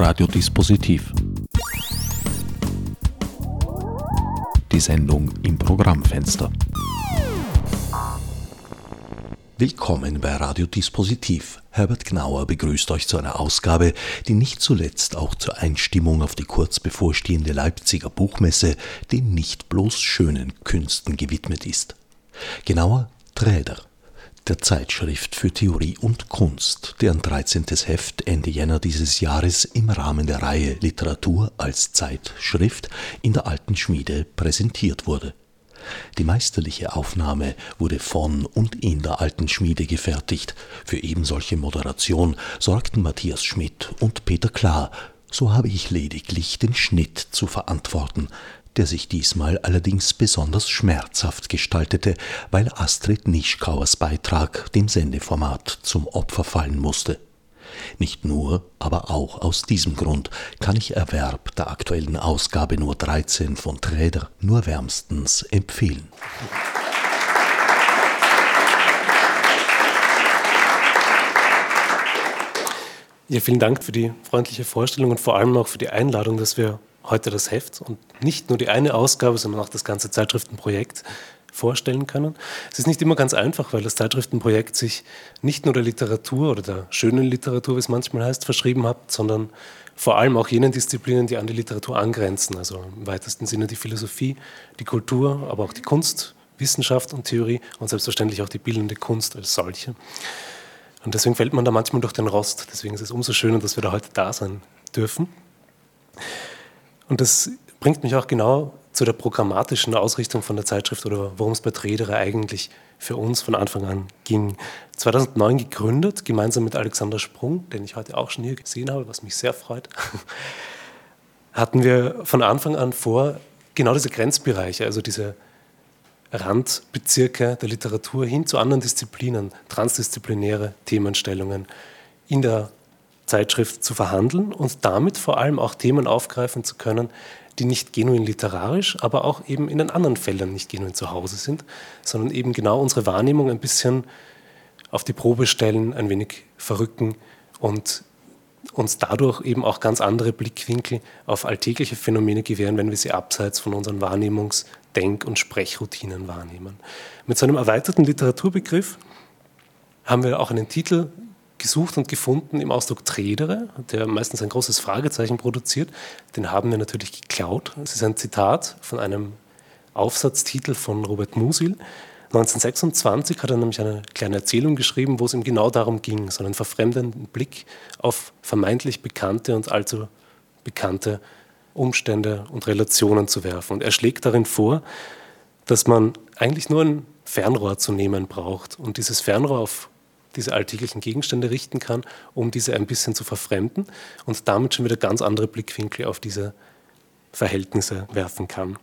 Radiodispositiv. Die Sendung im Programmfenster. Willkommen bei Radiodispositiv. Herbert Gnauer begrüßt euch zu einer Ausgabe, die nicht zuletzt auch zur Einstimmung auf die kurz bevorstehende Leipziger Buchmesse den nicht bloß schönen Künsten gewidmet ist. Genauer Träder der Zeitschrift für Theorie und Kunst, deren 13. Heft Ende Jänner dieses Jahres im Rahmen der Reihe Literatur als Zeitschrift in der Alten Schmiede präsentiert wurde. Die meisterliche Aufnahme wurde von und in der Alten Schmiede gefertigt. Für ebensolche Moderation sorgten Matthias Schmidt und Peter Klar, so habe ich lediglich den Schnitt zu verantworten, der sich diesmal allerdings besonders schmerzhaft gestaltete, weil Astrid Nischkauers Beitrag dem Sendeformat zum Opfer fallen musste. Nicht nur, aber auch aus diesem Grund kann ich Erwerb der aktuellen Ausgabe nur 13 von Träder nur wärmstens empfehlen. Ja, vielen Dank für die freundliche Vorstellung und vor allem auch für die Einladung, dass wir heute das Heft und nicht nur die eine Ausgabe, sondern auch das ganze Zeitschriftenprojekt vorstellen können. Es ist nicht immer ganz einfach, weil das Zeitschriftenprojekt sich nicht nur der Literatur oder der schönen Literatur, wie es manchmal heißt, verschrieben hat, sondern vor allem auch jenen Disziplinen, die an die Literatur angrenzen, also im weitesten Sinne die Philosophie, die Kultur, aber auch die Kunst, Wissenschaft und Theorie und selbstverständlich auch die bildende Kunst als solche. Und deswegen fällt man da manchmal durch den Rost. Deswegen ist es umso schöner, dass wir da heute da sein dürfen. Und das bringt mich auch genau zu der programmatischen Ausrichtung von der Zeitschrift oder worum es bei Tredere eigentlich für uns von Anfang an ging. 2009 gegründet, gemeinsam mit Alexander Sprung, den ich heute auch schon hier gesehen habe, was mich sehr freut, hatten wir von Anfang an vor, genau diese Grenzbereiche, also diese Randbezirke der Literatur hin zu anderen Disziplinen, transdisziplinäre Themenstellungen in der Zeitschrift zu verhandeln und damit vor allem auch Themen aufgreifen zu können, die nicht genuin literarisch, aber auch eben in den anderen Feldern nicht genuin zu Hause sind, sondern eben genau unsere Wahrnehmung ein bisschen auf die Probe stellen, ein wenig verrücken und uns dadurch eben auch ganz andere Blickwinkel auf alltägliche Phänomene gewähren, wenn wir sie abseits von unseren Wahrnehmungs-, Denk- und Sprechroutinen wahrnehmen. Mit so einem erweiterten Literaturbegriff haben wir auch einen Titel gesucht und gefunden im Ausdruck Tredere, der meistens ein großes Fragezeichen produziert. Den haben wir natürlich geklaut. Es ist ein Zitat von einem Aufsatztitel von Robert Musil. 1926 hat er nämlich eine kleine Erzählung geschrieben, wo es ihm genau darum ging, so einen verfremdenden Blick auf vermeintlich bekannte und allzu bekannte Umstände und Relationen zu werfen. Und er schlägt darin vor, dass man eigentlich nur ein Fernrohr zu nehmen braucht und dieses Fernrohr auf diese alltäglichen Gegenstände richten kann, um diese ein bisschen zu verfremden und damit schon wieder ganz andere Blickwinkel auf diese Verhältnisse werfen kann.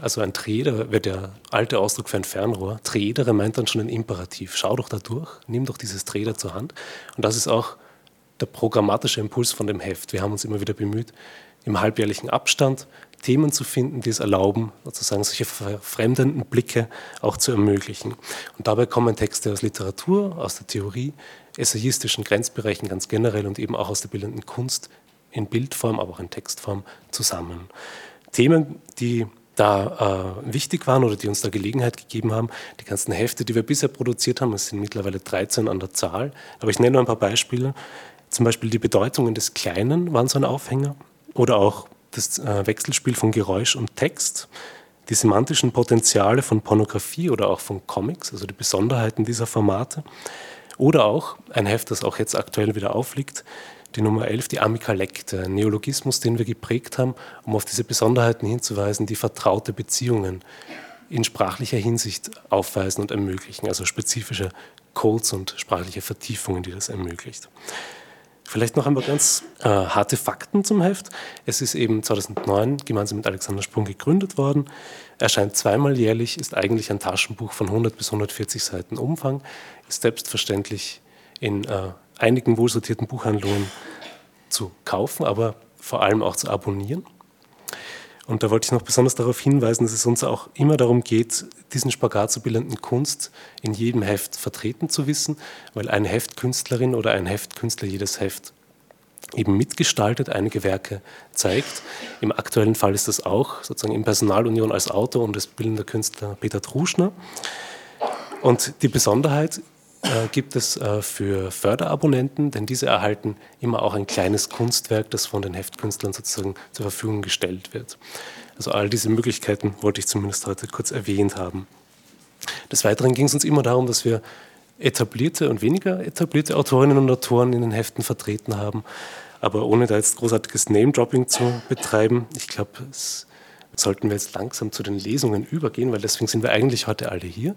Also ein Träder wäre der alte Ausdruck für ein Fernrohr. Trädere meint dann schon ein Imperativ. Schau doch da durch, nimm doch dieses Träder zur Hand. Und das ist auch der programmatische Impuls von dem Heft. Wir haben uns immer wieder bemüht, im halbjährlichen Abstand Themen zu finden, die es erlauben, sozusagen solche verfremdenden Blicke auch zu ermöglichen. Und dabei kommen Texte aus Literatur, aus der Theorie, essayistischen Grenzbereichen ganz generell und eben auch aus der bildenden Kunst in Bildform, aber auch in Textform zusammen. Themen, die da äh, wichtig waren oder die uns da Gelegenheit gegeben haben. Die ganzen Hefte, die wir bisher produziert haben, es sind mittlerweile 13 an der Zahl, aber ich nenne nur ein paar Beispiele. Zum Beispiel die Bedeutungen des Kleinen waren so ein Aufhänger oder auch das äh, Wechselspiel von Geräusch und Text, die semantischen Potenziale von Pornografie oder auch von Comics, also die Besonderheiten dieser Formate. Oder auch ein Heft, das auch jetzt aktuell wieder aufliegt, die Nummer 11, die Amikalekte, ein Neologismus, den wir geprägt haben, um auf diese Besonderheiten hinzuweisen, die vertraute Beziehungen in sprachlicher Hinsicht aufweisen und ermöglichen, also spezifische Codes und sprachliche Vertiefungen, die das ermöglicht. Vielleicht noch einmal ganz äh, harte Fakten zum Heft. Es ist eben 2009 gemeinsam mit Alexander Sprung gegründet worden, erscheint zweimal jährlich, ist eigentlich ein Taschenbuch von 100 bis 140 Seiten Umfang, ist selbstverständlich in äh, einigen wohlsortierten Buchhandlungen zu kaufen, aber vor allem auch zu abonnieren. Und da wollte ich noch besonders darauf hinweisen, dass es uns auch immer darum geht, diesen Spagat zu bildenden Kunst in jedem Heft vertreten zu wissen, weil eine Heftkünstlerin oder ein Heftkünstler jedes Heft eben mitgestaltet, einige Werke zeigt. Im aktuellen Fall ist das auch sozusagen in Personalunion als Autor und als bildender Künstler Peter Truschner. Und die Besonderheit äh, gibt es äh, für Förderabonnenten, denn diese erhalten immer auch ein kleines Kunstwerk, das von den Heftkünstlern sozusagen zur Verfügung gestellt wird. Also all diese Möglichkeiten wollte ich zumindest heute kurz erwähnt haben. Des Weiteren ging es uns immer darum, dass wir etablierte und weniger etablierte Autorinnen und Autoren in den Heften vertreten haben. Aber ohne da jetzt großartiges Name-Dropping zu betreiben, ich glaube, es sollten wir jetzt langsam zu den Lesungen übergehen, weil deswegen sind wir eigentlich heute alle hier.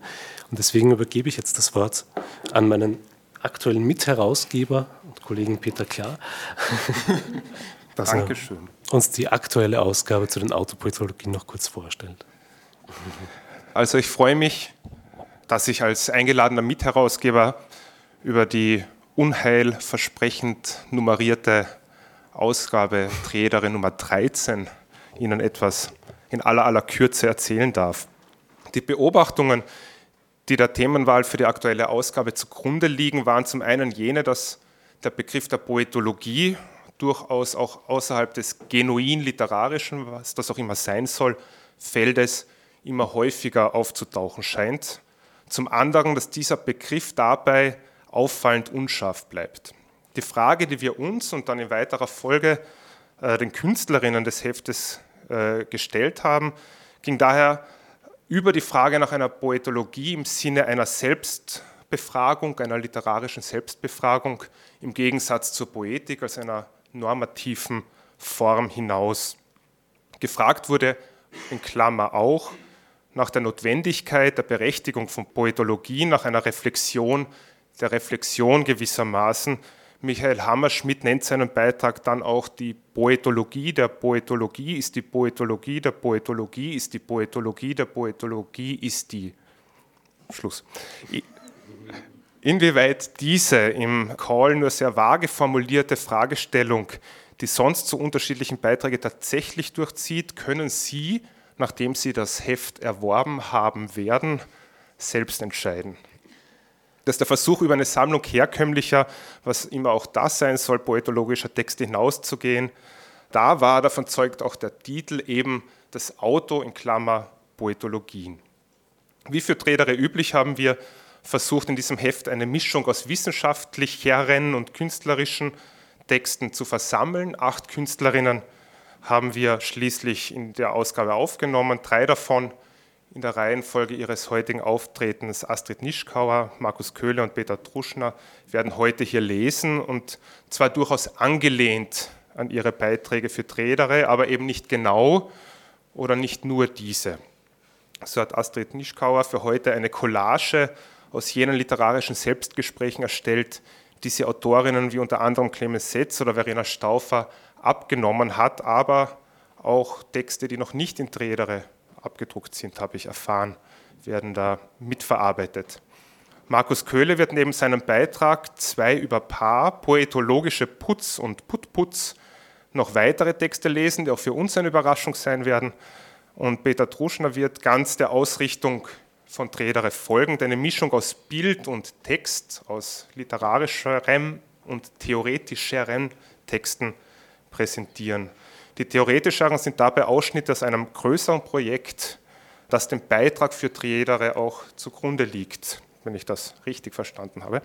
Und deswegen übergebe ich jetzt das Wort an meinen aktuellen Mitherausgeber und Kollegen Peter Klar, dass Dankeschön. er uns die aktuelle Ausgabe zu den Autopoetologien noch kurz vorstellt. Also ich freue mich, dass ich als eingeladener Mitherausgeber über die unheilversprechend nummerierte Ausgabe Trädere Nummer 13 Ihnen etwas in aller aller Kürze erzählen darf. Die Beobachtungen, die der Themenwahl für die aktuelle Ausgabe zugrunde liegen, waren zum einen jene, dass der Begriff der Poetologie durchaus auch außerhalb des genuin literarischen, was das auch immer sein soll, Feldes immer häufiger aufzutauchen scheint. Zum anderen, dass dieser Begriff dabei auffallend unscharf bleibt. Die Frage, die wir uns und dann in weiterer Folge den Künstlerinnen des Heftes äh, gestellt haben, ging daher über die Frage nach einer Poetologie im Sinne einer Selbstbefragung, einer literarischen Selbstbefragung im Gegensatz zur Poetik als einer normativen Form hinaus. Gefragt wurde in Klammer auch nach der Notwendigkeit der Berechtigung von Poetologie, nach einer Reflexion der Reflexion gewissermaßen Michael Hammerschmidt nennt seinen Beitrag dann auch die Poetologie der Poetologie ist die Poetologie der Poetologie ist die Poetologie der Poetologie ist die. Schluss. Inwieweit diese im Call nur sehr vage formulierte Fragestellung die sonst so unterschiedlichen Beiträge tatsächlich durchzieht, können Sie, nachdem Sie das Heft erworben haben werden, selbst entscheiden dass der Versuch, über eine Sammlung herkömmlicher, was immer auch das sein soll, poetologischer Texte hinauszugehen, da war, davon zeugt auch der Titel eben das Auto in Klammer Poetologien. Wie für Trädere üblich haben wir versucht, in diesem Heft eine Mischung aus wissenschaftlicheren und künstlerischen Texten zu versammeln. Acht Künstlerinnen haben wir schließlich in der Ausgabe aufgenommen, drei davon in der Reihenfolge ihres heutigen Auftretens Astrid Nischkauer, Markus Köhler und Peter Truschner werden heute hier lesen und zwar durchaus angelehnt an ihre Beiträge für Trädere, aber eben nicht genau oder nicht nur diese. So hat Astrid Nischkauer für heute eine Collage aus jenen literarischen Selbstgesprächen erstellt, die sie Autorinnen wie unter anderem Clemens Setz oder Verena Stauffer abgenommen hat, aber auch Texte, die noch nicht in Trädere abgedruckt sind, habe ich erfahren, werden da mitverarbeitet. Markus Köhle wird neben seinem Beitrag zwei über Paar, poetologische Putz und Putputz, noch weitere Texte lesen, die auch für uns eine Überraschung sein werden. Und Peter Truschner wird ganz der Ausrichtung von Tredere folgend eine Mischung aus Bild und Text, aus literarischeren und theoretischeren Texten präsentieren. Die theoretischeren sind dabei Ausschnitte aus einem größeren Projekt, das dem Beitrag für Triedere auch zugrunde liegt, wenn ich das richtig verstanden habe.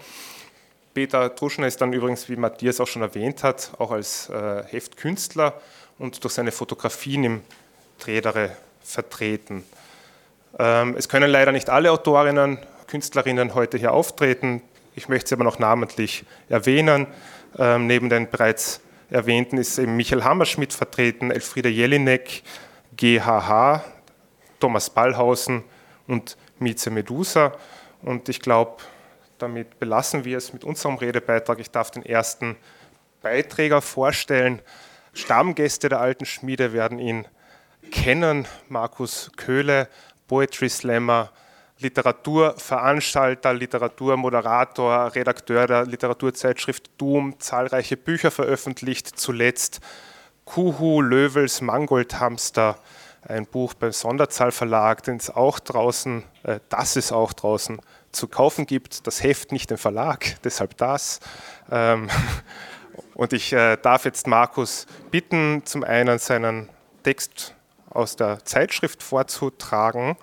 Peter Truschner ist dann übrigens, wie Matthias auch schon erwähnt hat, auch als äh, Heftkünstler und durch seine Fotografien im Tredere vertreten. Ähm, es können leider nicht alle Autorinnen, Künstlerinnen heute hier auftreten. Ich möchte sie aber noch namentlich erwähnen. Ähm, neben den bereits erwähnten ist eben Michael Hammerschmidt vertreten, Elfriede Jelinek, GHH, Thomas Ballhausen und Mieze Medusa. Und ich glaube, damit belassen wir es mit unserem Redebeitrag. Ich darf den ersten Beiträger vorstellen. Stammgäste der alten Schmiede werden ihn kennen. Markus Köhle, Poetry Slammer, Literaturveranstalter, Literaturmoderator, Redakteur der Literaturzeitschrift Doom, zahlreiche Bücher veröffentlicht, zuletzt Kuhu, Löwels, Mangoldhamster, ein Buch beim Sonderzahl Verlag, den es auch draußen, äh, das es auch draußen zu kaufen gibt. Das Heft nicht im Verlag, deshalb das. Ähm, Und ich äh, darf jetzt Markus bitten, zum einen seinen Text aus der Zeitschrift vorzutragen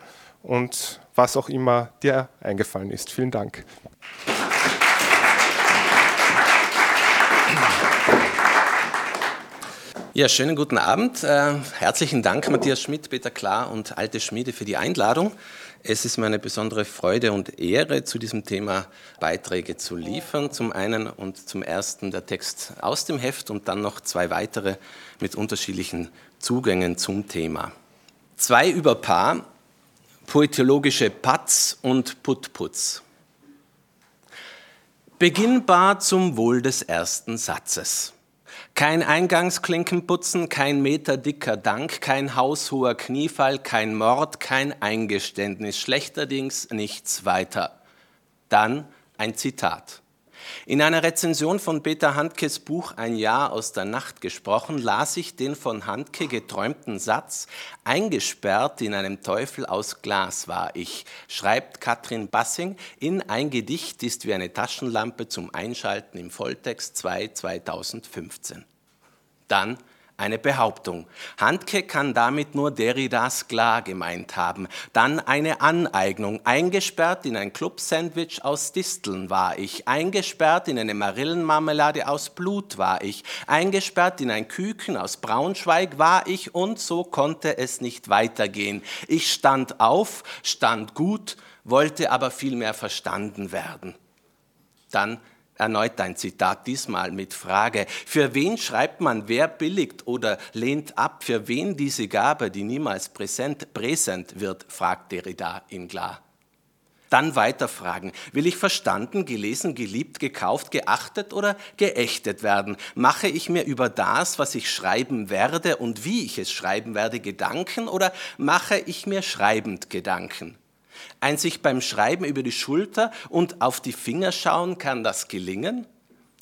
und was auch immer dir eingefallen ist. Vielen Dank. Ja, schönen guten Abend. Äh, herzlichen Dank, Matthias Schmidt, Peter Klar und Alte Schmiede für die Einladung. Es ist mir eine besondere Freude und Ehre, zu diesem Thema Beiträge zu liefern. Zum einen und zum ersten der Text aus dem Heft und dann noch zwei weitere mit unterschiedlichen Zugängen zum Thema. Zwei über Paar, poetologische Patz und Putputz. Beginnbar zum Wohl des ersten Satzes. Kein Eingangsklinkenputzen, kein meterdicker Dank, kein haushoher Kniefall, kein Mord, kein Eingeständnis, schlechterdings nichts weiter. Dann ein Zitat. In einer Rezension von Peter Handkes Buch Ein Jahr aus der Nacht gesprochen, las ich den von Handke geträumten Satz, eingesperrt in einem Teufel aus Glas war ich, schreibt Katrin Bassing in Ein Gedicht ist wie eine Taschenlampe zum Einschalten im Volltext 2 2015. Dann eine Behauptung. Handke kann damit nur Derridas klar gemeint haben. Dann eine Aneignung. Eingesperrt in ein Club-Sandwich aus Disteln war ich. Eingesperrt in eine Marillenmarmelade aus Blut war ich. Eingesperrt in ein Küken aus Braunschweig war ich und so konnte es nicht weitergehen. Ich stand auf, stand gut, wollte aber viel mehr verstanden werden. Dann Erneut ein Zitat, diesmal mit Frage. Für wen schreibt man, wer billigt oder lehnt ab? Für wen diese Gabe, die niemals präsent, präsent wird, fragt Derrida in klar. Dann weiterfragen. Will ich verstanden, gelesen, geliebt, gekauft, geachtet oder geächtet werden? Mache ich mir über das, was ich schreiben werde und wie ich es schreiben werde, Gedanken oder mache ich mir schreibend Gedanken? Ein sich beim Schreiben über die Schulter und auf die Finger schauen, kann das gelingen?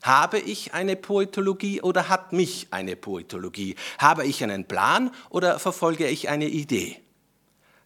Habe ich eine Poetologie oder hat mich eine Poetologie? Habe ich einen Plan oder verfolge ich eine Idee?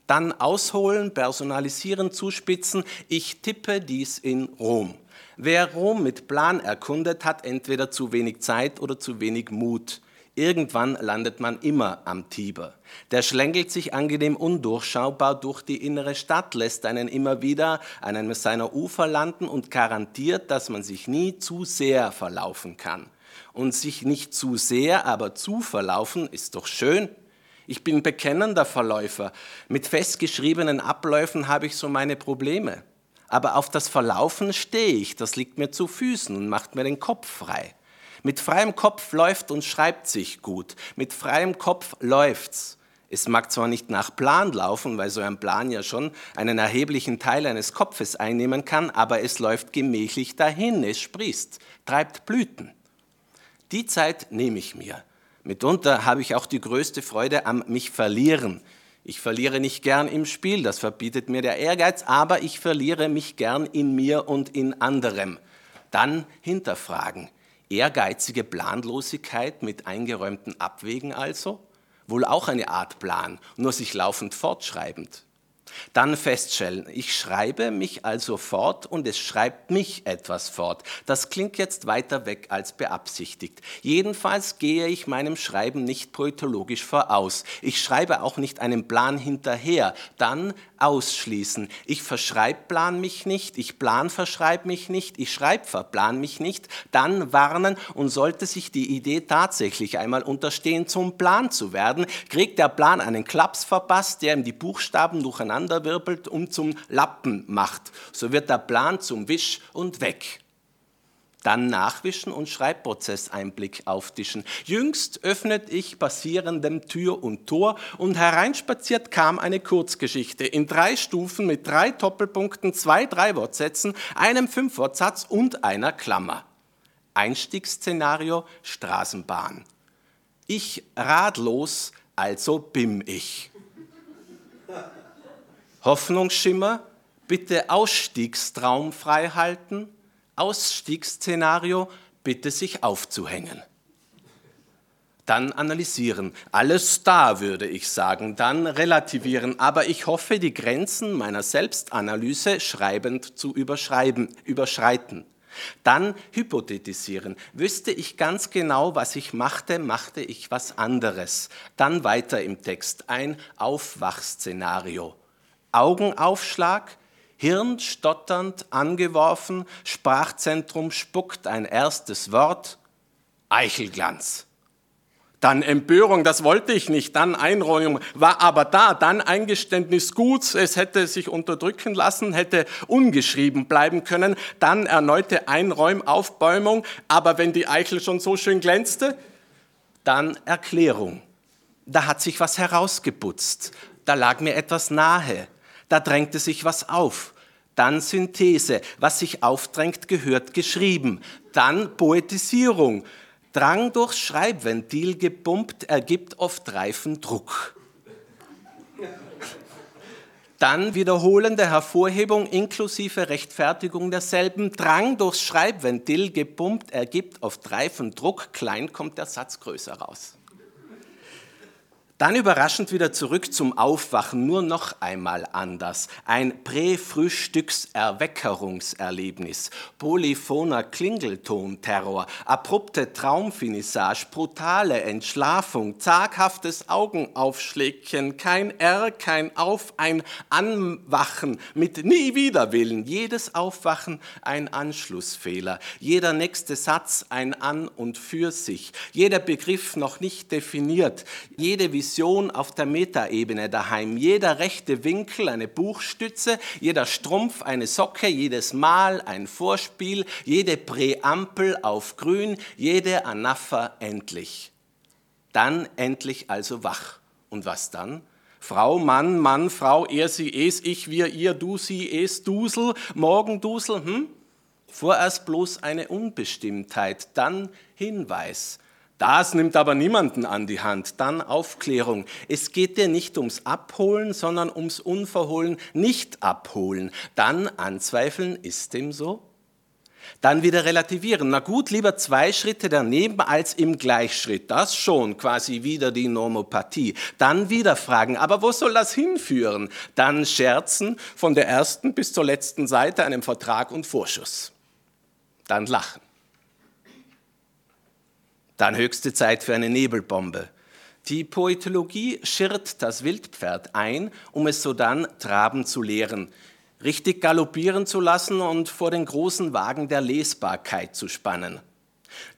Dann ausholen, personalisieren, zuspitzen. Ich tippe dies in Rom. Wer Rom mit Plan erkundet, hat entweder zu wenig Zeit oder zu wenig Mut. Irgendwann landet man immer am Tiber. Der schlängelt sich angenehm undurchschaubar durch die innere Stadt, lässt einen immer wieder an einem seiner Ufer landen und garantiert, dass man sich nie zu sehr verlaufen kann. Und sich nicht zu sehr, aber zu verlaufen, ist doch schön. Ich bin bekennender Verläufer. Mit festgeschriebenen Abläufen habe ich so meine Probleme. Aber auf das Verlaufen stehe ich, das liegt mir zu Füßen und macht mir den Kopf frei. Mit freiem Kopf läuft und schreibt sich gut. Mit freiem Kopf läuft's. Es mag zwar nicht nach Plan laufen, weil so ein Plan ja schon einen erheblichen Teil eines Kopfes einnehmen kann, aber es läuft gemächlich dahin, es sprießt, treibt Blüten. Die Zeit nehme ich mir. Mitunter habe ich auch die größte Freude am mich verlieren. Ich verliere nicht gern im Spiel, das verbietet mir der Ehrgeiz, aber ich verliere mich gern in mir und in anderem. Dann hinterfragen. Ehrgeizige Planlosigkeit mit eingeräumten Abwägen also? Wohl auch eine Art Plan, nur sich laufend fortschreibend. Dann feststellen, ich schreibe mich also fort und es schreibt mich etwas fort. Das klingt jetzt weiter weg als beabsichtigt. Jedenfalls gehe ich meinem Schreiben nicht poetologisch voraus. Ich schreibe auch nicht einem Plan hinterher. Dann ausschließen. Ich verschreibplan mich nicht, ich plan verschreib mich nicht, ich schreibverplan mich nicht. Dann warnen und sollte sich die Idee tatsächlich einmal unterstehen, zum Plan zu werden, kriegt der Plan einen Klaps verpasst, der ihm die Buchstaben durcheinander wirbelt und zum Lappen macht. So wird der Plan zum Wisch und weg. Dann nachwischen und Schreibprozesseinblick auftischen. Jüngst öffnet ich passierendem Tür und Tor und hereinspaziert kam eine Kurzgeschichte in drei Stufen mit drei Doppelpunkten, zwei Drei-Wortsätzen, einem Fünf-Wortsatz und einer Klammer. Einstiegsszenario Straßenbahn. Ich ratlos, also bim ich. Hoffnungsschimmer, bitte Ausstiegstraum frei halten, Ausstiegsszenario, bitte sich aufzuhängen. Dann analysieren. Alles da, würde ich sagen. Dann relativieren. Aber ich hoffe, die Grenzen meiner Selbstanalyse schreibend zu überschreiten. Dann hypothetisieren. Wüsste ich ganz genau, was ich machte, machte ich was anderes. Dann weiter im Text ein Aufwachszenario. Augenaufschlag, Hirn stotternd angeworfen, Sprachzentrum spuckt ein erstes Wort, Eichelglanz. Dann Empörung, das wollte ich nicht. Dann Einräumung, war aber da. Dann Eingeständnis gut, es hätte sich unterdrücken lassen, hätte ungeschrieben bleiben können. Dann erneute Einräumaufbäumung, aber wenn die Eichel schon so schön glänzte, dann Erklärung. Da hat sich was herausgeputzt. Da lag mir etwas nahe. Da drängte sich was auf. Dann Synthese. Was sich aufdrängt, gehört geschrieben. Dann Poetisierung. Drang durchs Schreibventil gepumpt ergibt oft reifen Druck. Dann wiederholende Hervorhebung inklusive Rechtfertigung derselben. Drang durchs Schreibventil gepumpt ergibt oft reifen Druck. Klein kommt der Satz größer raus. Dann überraschend wieder zurück zum Aufwachen, nur noch einmal anders. Ein Prä-Frühstücks-Erweckerungserlebnis, polyphoner Klingelton-Terror, abrupte Traumfinissage, brutale Entschlafung, zaghaftes Augenaufschlägchen, kein R, kein Auf, ein Anwachen mit nie wieder Willen. Jedes Aufwachen ein Anschlussfehler, jeder nächste Satz ein An und für sich, jeder Begriff noch nicht definiert, jede Vision Vision auf der Metaebene daheim. Jeder rechte Winkel eine Buchstütze, jeder Strumpf eine Socke, jedes Mal ein Vorspiel, jede Präampel auf grün, jede Anapher endlich. Dann endlich also wach. Und was dann? Frau, Mann, Mann, Frau, er, sie, es, ich, wir, ihr, du, sie, es, Dusel, morgen Dusel, hm? Vorerst bloß eine Unbestimmtheit, dann Hinweis. Das nimmt aber niemanden an die Hand. Dann Aufklärung. Es geht dir nicht ums Abholen, sondern ums Unverhohlen nicht abholen. Dann anzweifeln, ist dem so? Dann wieder relativieren. Na gut, lieber zwei Schritte daneben als im Gleichschritt. Das schon quasi wieder die Normopathie. Dann wieder fragen, aber wo soll das hinführen? Dann scherzen von der ersten bis zur letzten Seite einem Vertrag und Vorschuss. Dann lachen. Dann höchste Zeit für eine Nebelbombe. Die Poetologie schirrt das Wildpferd ein, um es sodann traben zu lehren, richtig galoppieren zu lassen und vor den großen Wagen der Lesbarkeit zu spannen.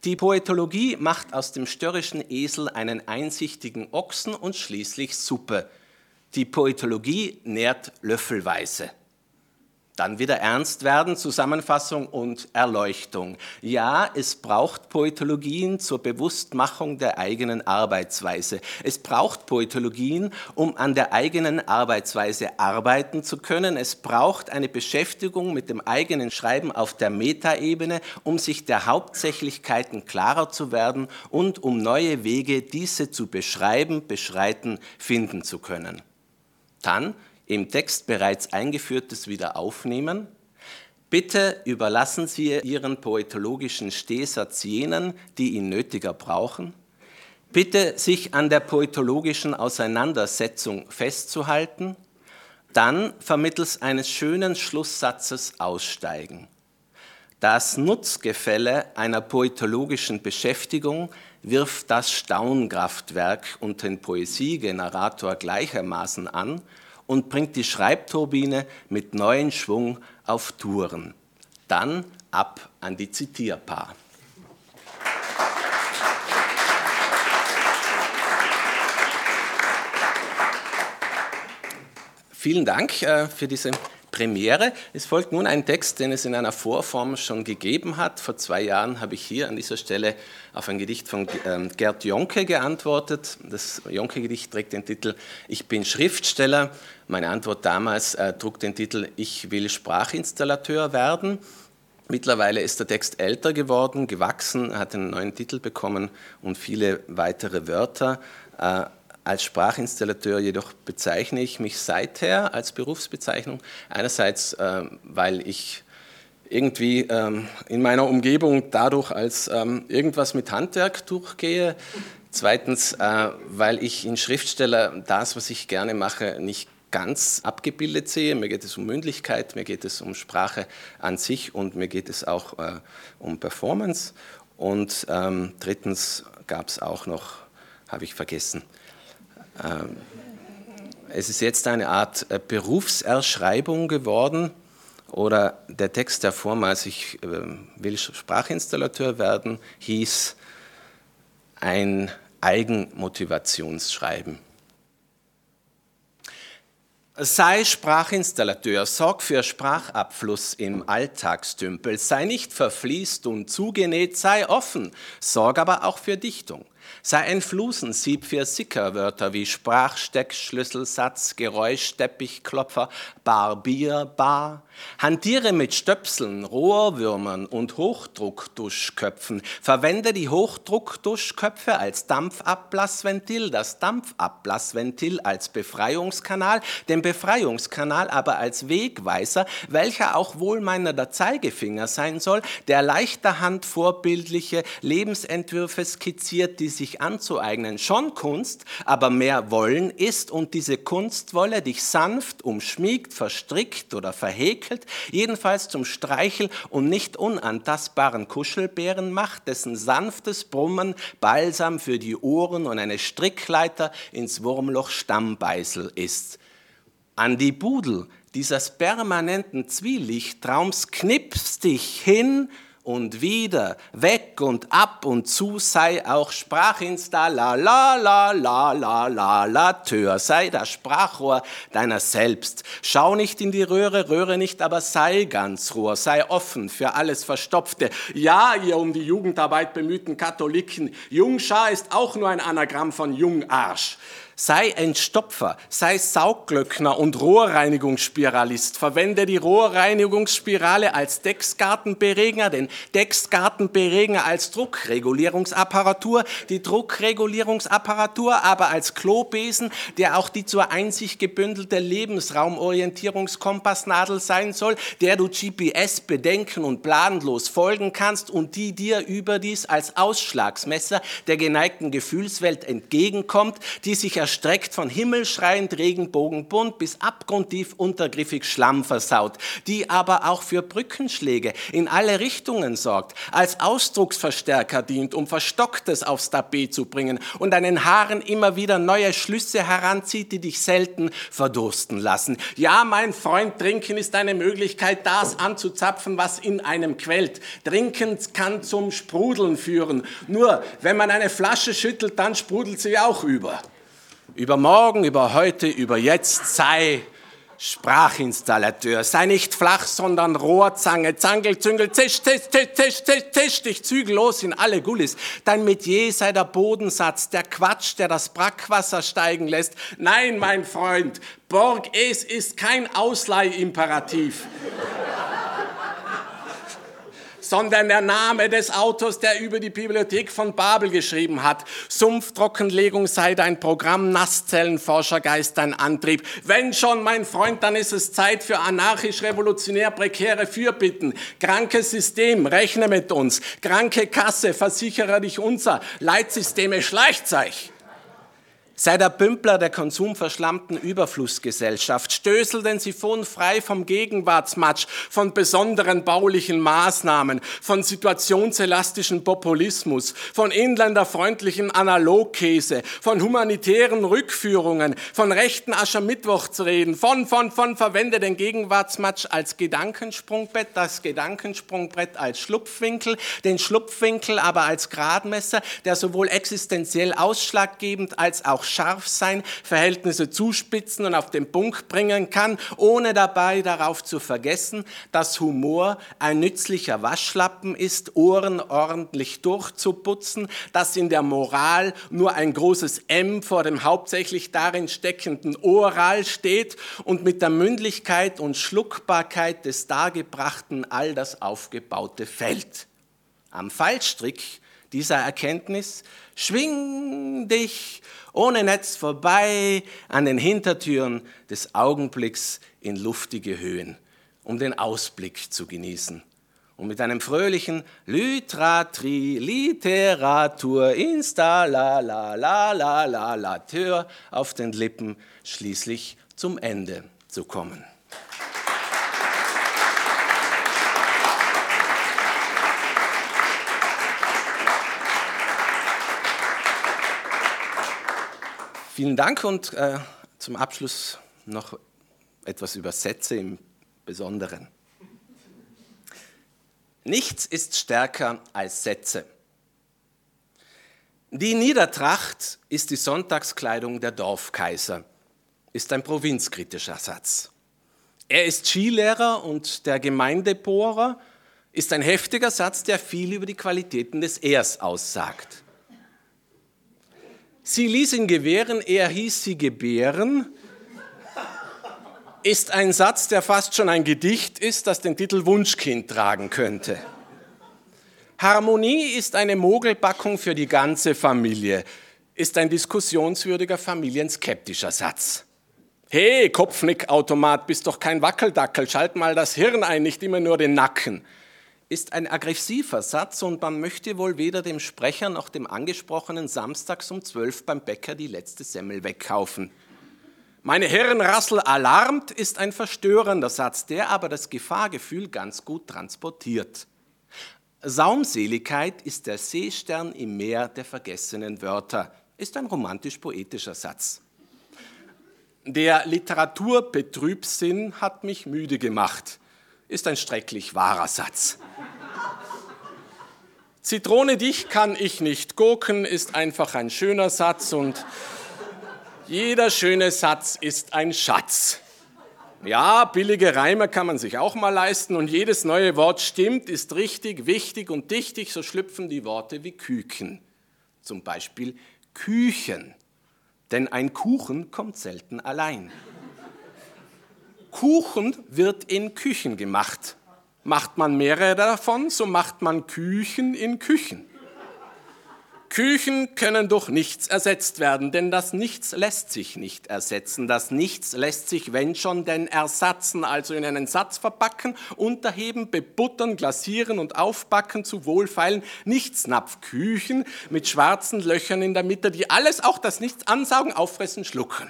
Die Poetologie macht aus dem störrischen Esel einen einsichtigen Ochsen und schließlich Suppe. Die Poetologie nährt löffelweise. Dann wieder ernst werden, Zusammenfassung und Erleuchtung. Ja, es braucht Poetologien zur Bewusstmachung der eigenen Arbeitsweise. Es braucht Poetologien, um an der eigenen Arbeitsweise arbeiten zu können. Es braucht eine Beschäftigung mit dem eigenen Schreiben auf der Metaebene, um sich der Hauptsächlichkeiten klarer zu werden und um neue Wege, diese zu beschreiben, beschreiten, finden zu können. Dann im Text bereits eingeführtes wieder aufnehmen. Bitte überlassen Sie Ihren poetologischen Stehsatz jenen, die ihn nötiger brauchen. Bitte sich an der poetologischen Auseinandersetzung festzuhalten, dann vermittels eines schönen Schlusssatzes aussteigen. Das Nutzgefälle einer poetologischen Beschäftigung wirft das Staunkraftwerk und den Poesiegenerator gleichermaßen an und bringt die Schreibturbine mit neuen Schwung auf Touren. Dann ab an die Zitierpaar. Vielen Dank äh, für diese Premiere. Es folgt nun ein Text, den es in einer Vorform schon gegeben hat. Vor zwei Jahren habe ich hier an dieser Stelle auf ein Gedicht von ähm, Gerd Jonke geantwortet. Das Jonke-Gedicht trägt den Titel Ich bin Schriftsteller. Meine Antwort damals äh, trug den Titel Ich will Sprachinstallateur werden. Mittlerweile ist der Text älter geworden, gewachsen, hat einen neuen Titel bekommen und viele weitere Wörter. Als Sprachinstallateur jedoch bezeichne ich mich seither als Berufsbezeichnung. Einerseits, äh, weil ich irgendwie ähm, in meiner Umgebung dadurch als ähm, irgendwas mit Handwerk durchgehe. Zweitens, äh, weil ich in Schriftsteller das, was ich gerne mache, nicht ganz abgebildet sehe. Mir geht es um Mündlichkeit, mir geht es um Sprache an sich und mir geht es auch äh, um Performance. Und ähm, drittens gab es auch noch, habe ich vergessen, ähm, es ist jetzt eine Art äh, Berufserschreibung geworden oder der Text, der vormals ich äh, will Sprachinstallateur werden, hieß ein Eigenmotivationsschreiben. Sei Sprachinstallateur, sorg für Sprachabfluss im Alltagstümpel, sei nicht verfließt und zugenäht, sei offen, sorg aber auch für Dichtung. Sei ein Flusensieb für Sickerwörter wie Sprachsteck, Schlüsselsatz, Geräusch, Teppichklopfer, Barbier, Bar. Hantiere mit Stöpseln, Rohrwürmern und Hochdruckduschköpfen. Verwende die Hochdruckduschköpfe als Dampfablassventil, das Dampfablassventil als Befreiungskanal, den Befreiungskanal aber als Wegweiser, welcher auch wohl meiner der Zeigefinger sein soll, der leichter Hand vorbildliche Lebensentwürfe skizziert, die sich anzueignen. Schon Kunst, aber mehr Wollen ist und diese Kunstwolle dich sanft umschmiegt, verstrickt oder verhäkelt, jedenfalls zum Streichel und nicht unantastbaren Kuschelbären macht, dessen sanftes Brummen Balsam für die Ohren und eine Strickleiter ins Wurmloch Stammbeißel ist. An die Budel dieses permanenten Zwielichtraums knipst dich hin und wieder, weg und ab und zu sei auch Sprachinstaller, la la la la la la Tör, sei das Sprachrohr deiner selbst. Schau nicht in die Röhre, röhre nicht, aber sei ganz Rohr, sei offen für alles Verstopfte. Ja, ihr um die Jugendarbeit bemühten Katholiken, Jungschar ist auch nur ein Anagramm von Jungarsch. Sei ein Stopfer, sei Sauglöckner und Rohrreinigungsspiralist. Verwende die Rohrreinigungsspirale als Decksgartenberegner, den Decksgartenberegner als Druckregulierungsapparatur, die Druckregulierungsapparatur aber als Klobesen, der auch die zur Einsicht gebündelte Lebensraumorientierungskompassnadel sein soll, der du GPS bedenken und planlos folgen kannst und die dir überdies als Ausschlagsmesser der geneigten Gefühlswelt entgegenkommt, die sich erstreckt von himmelschreiend Regenbogenbunt bis abgrundtief untergriffig Schlamm versaut, die aber auch für Brückenschläge in alle Richtungen sorgt, als Ausdrucksverstärker dient, um Verstocktes aufs Tapet zu bringen und deinen Haaren immer wieder neue Schlüsse heranzieht, die dich selten verdursten lassen. Ja, mein Freund, trinken ist eine Möglichkeit, das anzuzapfen, was in einem quält. Trinken kann zum Sprudeln führen. Nur, wenn man eine Flasche schüttelt, dann sprudelt sie auch über über morgen, über heute, über jetzt sei Sprachinstallateur. Sei nicht flach, sondern Rohrzange, Zangel, Züngel, zisch, zisch, zisch, zisch, zisch, zisch dich zügellos in alle Gullis. Dein Metier sei der Bodensatz, der Quatsch, der das Brackwasser steigen lässt. Nein, mein Freund, Borg es ist kein Ausleihimperativ sondern der Name des Autors, der über die Bibliothek von Babel geschrieben hat. Sumpftrockenlegung sei dein Programm, Nasszellenforschergeist dein Antrieb. Wenn schon, mein Freund, dann ist es Zeit für anarchisch-revolutionär prekäre Fürbitten. Krankes System, rechne mit uns. Kranke Kasse, versichere dich unser. Leitsysteme, schleicht euch. Sei der Pümpler der konsumverschlammten Überflussgesellschaft. Stößel den Siphon frei vom Gegenwartsmatsch, von besonderen baulichen Maßnahmen, von situationselastischen Populismus, von inländerfreundlichen Analogkäse, von humanitären Rückführungen, von rechten Aschermittwochsreden, von, von, von, verwende den Gegenwartsmatsch als Gedankensprungbrett, das Gedankensprungbrett als Schlupfwinkel, den Schlupfwinkel aber als Gradmesser, der sowohl existenziell ausschlaggebend als auch scharf sein, Verhältnisse zuspitzen und auf den Punkt bringen kann, ohne dabei darauf zu vergessen, dass Humor ein nützlicher Waschlappen ist, Ohren ordentlich durchzuputzen, dass in der Moral nur ein großes M vor dem hauptsächlich darin steckenden Oral steht und mit der Mündlichkeit und Schluckbarkeit des Dargebrachten all das Aufgebaute fällt. Am Fallstrick dieser Erkenntnis schwing dich ohne Netz vorbei an den Hintertüren des Augenblicks in luftige Höhen, um den Ausblick zu genießen. Und mit einem fröhlichen Lytratri, Literatur, Insta, la, la, la, la, la, la, Tür auf den Lippen schließlich zum Ende zu kommen. Vielen Dank und äh, zum Abschluss noch etwas über Sätze im Besonderen. Nichts ist stärker als Sätze. Die Niedertracht ist die Sonntagskleidung der Dorfkaiser, ist ein provinzkritischer Satz. Er ist Skilehrer und der Gemeindebohrer ist ein heftiger Satz, der viel über die Qualitäten des Ers aussagt. Sie ließ ihn gewähren, er hieß sie gebären, ist ein Satz, der fast schon ein Gedicht ist, das den Titel Wunschkind tragen könnte. Harmonie ist eine Mogelpackung für die ganze Familie, ist ein diskussionswürdiger familienskeptischer Satz. Hey, Kopfnickautomat, bist doch kein Wackeldackel, schalt mal das Hirn ein, nicht immer nur den Nacken ist ein aggressiver Satz und man möchte wohl weder dem Sprecher noch dem Angesprochenen samstags um 12 beim Bäcker die letzte Semmel wegkaufen. Meine Herren, Rassel alarmt ist ein verstörender Satz, der aber das Gefahrgefühl ganz gut transportiert. Saumseligkeit ist der Seestern im Meer der vergessenen Wörter, ist ein romantisch-poetischer Satz. Der Literaturbetrübssinn hat mich müde gemacht ist ein schrecklich wahrer Satz. Zitrone dich kann ich nicht gucken ist einfach ein schöner Satz und jeder schöne Satz ist ein Schatz. Ja, billige Reime kann man sich auch mal leisten und jedes neue Wort stimmt, ist richtig, wichtig und dichtig, so schlüpfen die Worte wie Küken. Zum Beispiel Küchen, denn ein Kuchen kommt selten allein. Kuchen wird in Küchen gemacht. Macht man mehrere davon, so macht man Küchen in Küchen. Küchen können durch nichts ersetzt werden, denn das Nichts lässt sich nicht ersetzen. Das Nichts lässt sich, wenn schon, denn ersatzen, also in einen Satz verpacken, unterheben, bebuttern, glasieren und aufbacken zu wohlfeilen Nichtsnapfküchen mit schwarzen Löchern in der Mitte, die alles, auch das Nichts ansaugen, auffressen, schlucken.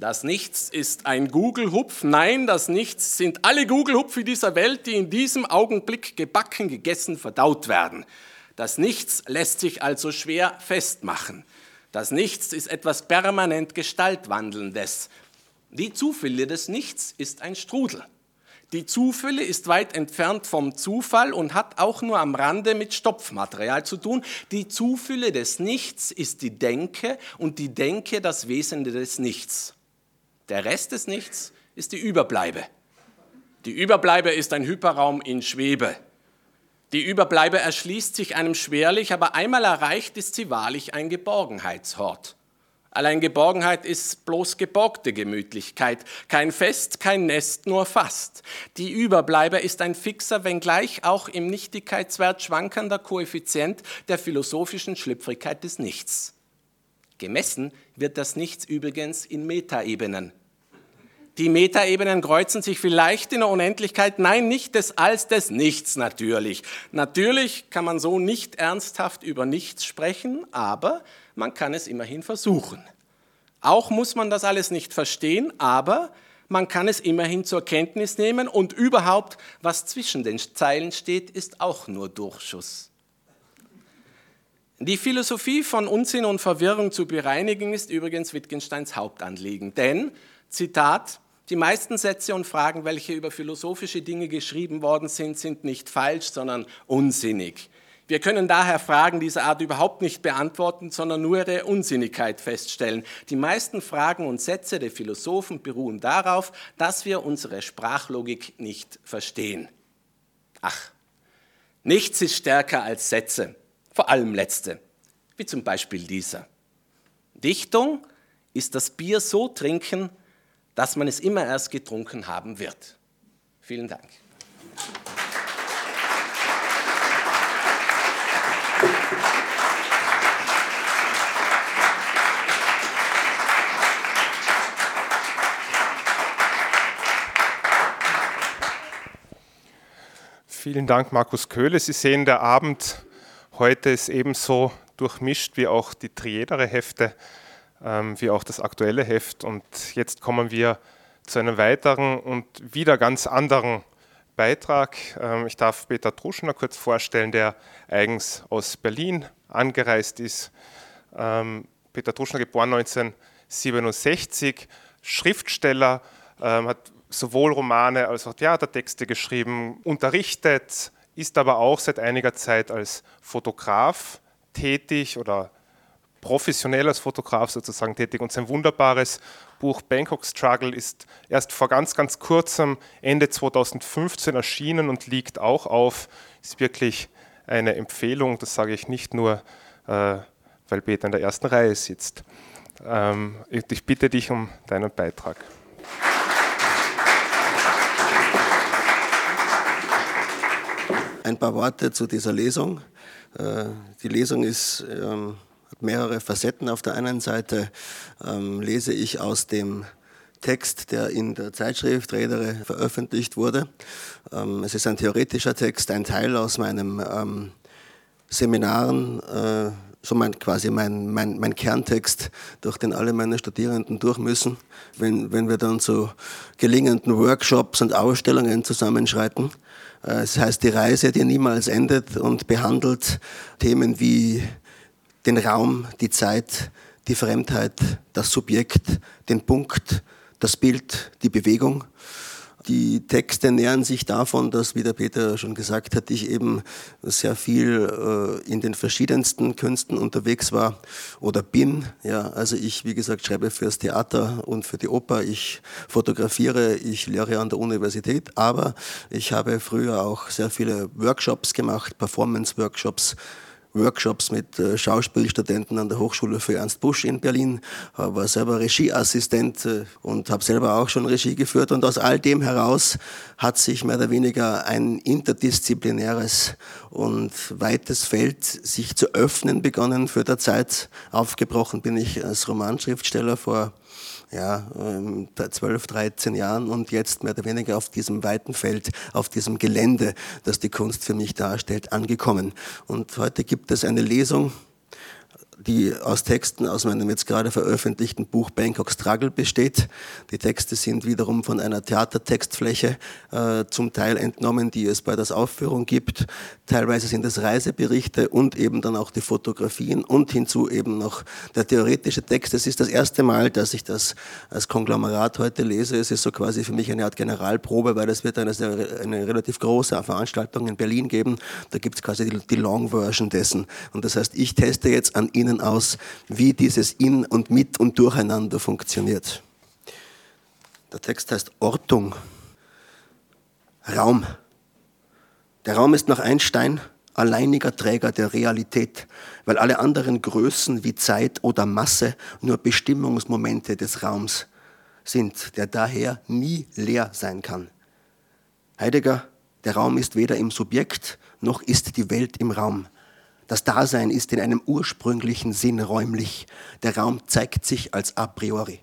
Das Nichts ist ein Google-Hupf. Nein, das Nichts sind alle Google-Hupfe dieser Welt, die in diesem Augenblick gebacken, gegessen, verdaut werden. Das Nichts lässt sich also schwer festmachen. Das Nichts ist etwas permanent Gestaltwandelndes. Die Zufülle des Nichts ist ein Strudel. Die Zufülle ist weit entfernt vom Zufall und hat auch nur am Rande mit Stopfmaterial zu tun. Die Zufülle des Nichts ist die Denke und die Denke das Wesen des Nichts. Der Rest des Nichts ist die Überbleibe. Die Überbleibe ist ein Hyperraum in Schwebe. Die Überbleibe erschließt sich einem schwerlich, aber einmal erreicht ist sie wahrlich ein Geborgenheitshort. Allein Geborgenheit ist bloß geborgte Gemütlichkeit, kein Fest, kein Nest, nur fast. Die Überbleibe ist ein fixer, wenngleich auch im Nichtigkeitswert schwankender Koeffizient der philosophischen Schlüpfrigkeit des Nichts. Gemessen wird das Nichts übrigens in Metaebenen. Die Metaebenen kreuzen sich vielleicht in der Unendlichkeit, nein, nicht des Alls, des Nichts natürlich. Natürlich kann man so nicht ernsthaft über Nichts sprechen, aber man kann es immerhin versuchen. Auch muss man das alles nicht verstehen, aber man kann es immerhin zur Kenntnis nehmen und überhaupt, was zwischen den Zeilen steht, ist auch nur Durchschuss. Die Philosophie von Unsinn und Verwirrung zu bereinigen ist übrigens Wittgensteins Hauptanliegen, denn, Zitat, die meisten Sätze und Fragen, welche über philosophische Dinge geschrieben worden sind, sind nicht falsch, sondern unsinnig. Wir können daher Fragen dieser Art überhaupt nicht beantworten, sondern nur ihre Unsinnigkeit feststellen. Die meisten Fragen und Sätze der Philosophen beruhen darauf, dass wir unsere Sprachlogik nicht verstehen. Ach, nichts ist stärker als Sätze, vor allem letzte, wie zum Beispiel dieser. Dichtung ist das Bier so trinken, dass man es immer erst getrunken haben wird. Vielen Dank. Vielen Dank, Markus Köhle. Sie sehen, der Abend heute ist ebenso durchmischt wie auch die Triedere Hefte wie auch das aktuelle Heft. Und jetzt kommen wir zu einem weiteren und wieder ganz anderen Beitrag. Ähm, ich darf Peter Truschner kurz vorstellen, der eigens aus Berlin angereist ist. Ähm, Peter Truschner, geboren 1967, Schriftsteller, ähm, hat sowohl Romane als auch Theatertexte geschrieben, unterrichtet, ist aber auch seit einiger Zeit als Fotograf tätig oder professionell als Fotograf sozusagen tätig und sein wunderbares Buch Bangkok Struggle ist erst vor ganz, ganz kurzem, Ende 2015 erschienen und liegt auch auf. Ist wirklich eine Empfehlung, das sage ich nicht nur, äh, weil Peter in der ersten Reihe sitzt. Ähm, ich bitte dich um deinen Beitrag. Ein paar Worte zu dieser Lesung. Äh, die Lesung ist ähm, mehrere Facetten. Auf der einen Seite ähm, lese ich aus dem Text, der in der Zeitschrift Redere veröffentlicht wurde. Ähm, es ist ein theoretischer Text, ein Teil aus meinem ähm, Seminaren, äh, so mein, quasi mein, mein, mein Kerntext, durch den alle meine Studierenden durch müssen, wenn, wenn wir dann zu gelingenden Workshops und Ausstellungen zusammenschreiten. Äh, es heißt die Reise, die niemals endet und behandelt Themen wie den Raum, die Zeit, die Fremdheit, das Subjekt, den Punkt, das Bild, die Bewegung. Die Texte nähern sich davon, dass, wie der Peter schon gesagt hat, ich eben sehr viel äh, in den verschiedensten Künsten unterwegs war oder bin. Ja, also ich, wie gesagt, schreibe fürs Theater und für die Oper. Ich fotografiere, ich lehre an der Universität, aber ich habe früher auch sehr viele Workshops gemacht, Performance-Workshops Workshops mit äh, Schauspielstudenten an der Hochschule für Ernst Busch in Berlin, war selber Regieassistent äh, und habe selber auch schon Regie geführt. Und aus all dem heraus hat sich mehr oder weniger ein interdisziplinäres und weites Feld sich zu öffnen begonnen. Für der Zeit aufgebrochen bin ich als Romanschriftsteller vor ja, 12, ähm, 13 Jahren und jetzt mehr oder weniger auf diesem weiten Feld, auf diesem Gelände, das die Kunst für mich darstellt, angekommen. Und heute gibt es eine Lesung die aus Texten aus meinem jetzt gerade veröffentlichten Buch Bangkok Struggle besteht. Die Texte sind wiederum von einer Theatertextfläche äh, zum Teil entnommen, die es bei der Aufführung gibt. Teilweise sind es Reiseberichte und eben dann auch die Fotografien und hinzu eben noch der theoretische Text. Es ist das erste Mal, dass ich das als Konglomerat heute lese. Es ist so quasi für mich eine Art Generalprobe, weil es wird eine, eine relativ große Veranstaltung in Berlin geben. Da gibt es quasi die, die Long Version dessen. Und das heißt, ich teste jetzt an Ihnen Ihnen aus, wie dieses In und Mit und Durcheinander funktioniert. Der Text heißt Ortung, Raum. Der Raum ist nach Einstein alleiniger Träger der Realität, weil alle anderen Größen wie Zeit oder Masse nur Bestimmungsmomente des Raums sind, der daher nie leer sein kann. Heidegger, der Raum ist weder im Subjekt noch ist die Welt im Raum. Das Dasein ist in einem ursprünglichen Sinn räumlich. Der Raum zeigt sich als a priori.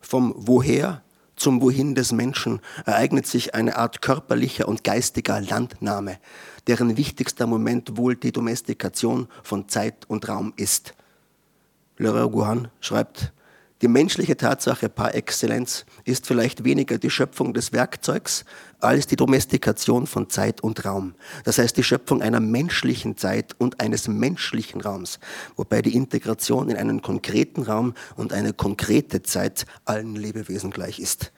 Vom Woher zum Wohin des Menschen ereignet sich eine Art körperlicher und geistiger Landnahme, deren wichtigster Moment wohl die Domestikation von Zeit und Raum ist. Leroy Guhan schreibt, die menschliche Tatsache par excellence ist vielleicht weniger die Schöpfung des Werkzeugs als die Domestikation von Zeit und Raum. Das heißt die Schöpfung einer menschlichen Zeit und eines menschlichen Raums, wobei die Integration in einen konkreten Raum und eine konkrete Zeit allen Lebewesen gleich ist.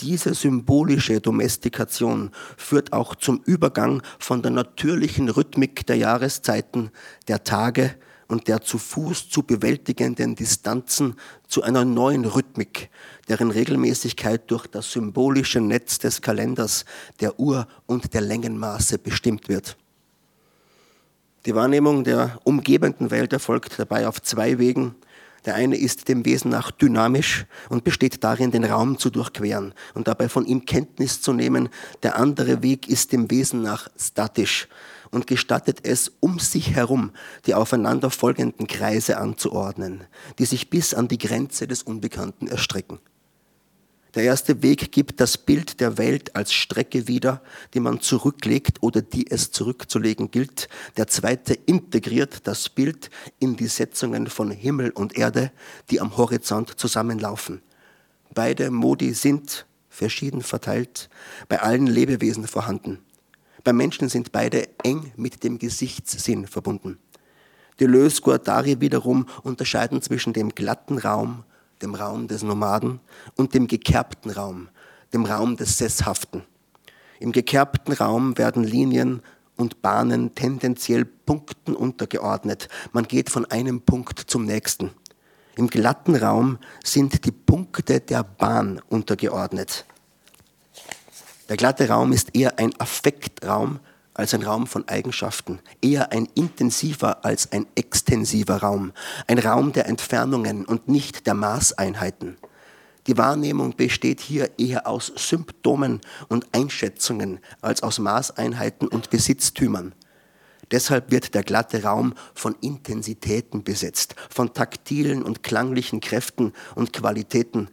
Diese symbolische Domestikation führt auch zum Übergang von der natürlichen Rhythmik der Jahreszeiten, der Tage, und der zu Fuß zu bewältigenden Distanzen zu einer neuen Rhythmik, deren Regelmäßigkeit durch das symbolische Netz des Kalenders, der Uhr und der Längenmaße bestimmt wird. Die Wahrnehmung der umgebenden Welt erfolgt dabei auf zwei Wegen. Der eine ist dem Wesen nach dynamisch und besteht darin, den Raum zu durchqueren und dabei von ihm Kenntnis zu nehmen. Der andere Weg ist dem Wesen nach statisch und gestattet es, um sich herum die aufeinanderfolgenden Kreise anzuordnen, die sich bis an die Grenze des Unbekannten erstrecken. Der erste Weg gibt das Bild der Welt als Strecke wieder, die man zurücklegt oder die es zurückzulegen gilt. Der zweite integriert das Bild in die Setzungen von Himmel und Erde, die am Horizont zusammenlaufen. Beide Modi sind verschieden verteilt, bei allen Lebewesen vorhanden. Beim Menschen sind beide eng mit dem Gesichtssinn verbunden. Deleuze, Guattari wiederum unterscheiden zwischen dem glatten Raum dem Raum des Nomaden, und dem gekerbten Raum, dem Raum des Sesshaften. Im gekerbten Raum werden Linien und Bahnen tendenziell Punkten untergeordnet. Man geht von einem Punkt zum nächsten. Im glatten Raum sind die Punkte der Bahn untergeordnet. Der glatte Raum ist eher ein Affektraum, als ein Raum von Eigenschaften, eher ein intensiver als ein extensiver Raum, ein Raum der Entfernungen und nicht der Maßeinheiten. Die Wahrnehmung besteht hier eher aus Symptomen und Einschätzungen als aus Maßeinheiten und Besitztümern. Deshalb wird der glatte Raum von Intensitäten besetzt, von taktilen und klanglichen Kräften und Qualitäten,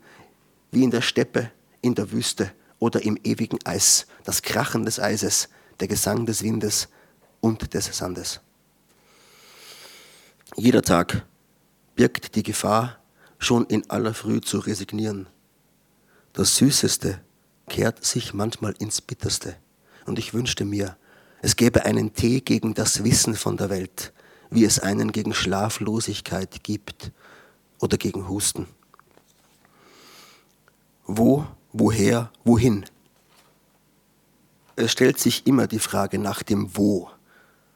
wie in der Steppe, in der Wüste oder im ewigen Eis, das Krachen des Eises, der Gesang des Windes und des Sandes. Jeder Tag birgt die Gefahr, schon in aller Früh zu resignieren. Das Süßeste kehrt sich manchmal ins Bitterste. Und ich wünschte mir, es gäbe einen Tee gegen das Wissen von der Welt, wie es einen gegen Schlaflosigkeit gibt oder gegen Husten. Wo, woher, wohin? es stellt sich immer die Frage nach dem Wo.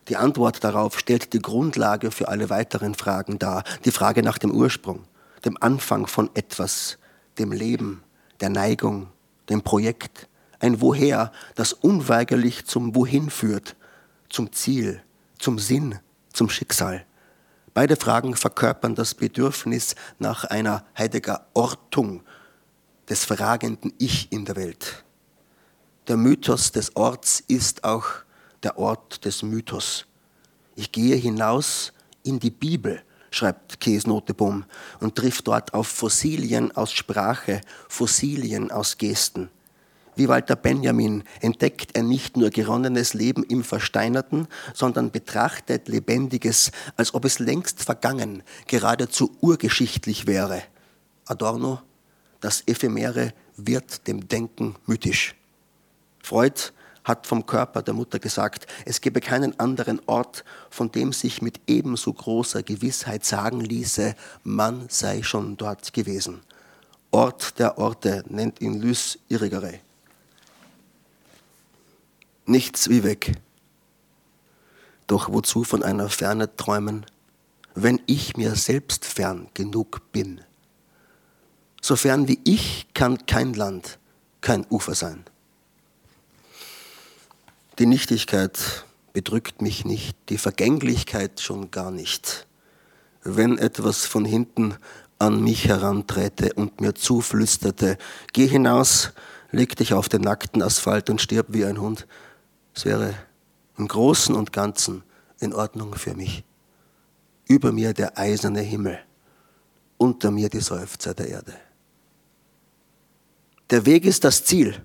Die Antwort darauf stellt die Grundlage für alle weiteren Fragen dar. Die Frage nach dem Ursprung, dem Anfang von etwas, dem Leben, der Neigung, dem Projekt. Ein Woher, das unweigerlich zum Wohin führt, zum Ziel, zum Sinn, zum Schicksal. Beide Fragen verkörpern das Bedürfnis nach einer Heidegger Ortung des fragenden Ich in der Welt. Der Mythos des Orts ist auch der Ort des Mythos. Ich gehe hinaus in die Bibel, schreibt Kees Notebohm, und trifft dort auf Fossilien aus Sprache, Fossilien aus Gesten. Wie Walter Benjamin entdeckt er nicht nur geronnenes Leben im Versteinerten, sondern betrachtet Lebendiges, als ob es längst vergangen, geradezu urgeschichtlich wäre. Adorno, das Ephemere wird dem Denken mythisch. Freud hat vom Körper der Mutter gesagt, es gebe keinen anderen Ort, von dem sich mit ebenso großer Gewissheit sagen ließe, man sei schon dort gewesen. Ort der Orte nennt ihn Lys Irrigere. Nichts wie weg. Doch wozu von einer Ferne träumen, wenn ich mir selbst fern genug bin? So fern wie ich kann kein Land, kein Ufer sein. Die Nichtigkeit bedrückt mich nicht, die Vergänglichkeit schon gar nicht. Wenn etwas von hinten an mich heranträte und mir zuflüsterte, geh hinaus, leg dich auf den nackten Asphalt und stirb wie ein Hund, es wäre im Großen und Ganzen in Ordnung für mich. Über mir der eiserne Himmel, unter mir die Seufzer der Erde. Der Weg ist das Ziel.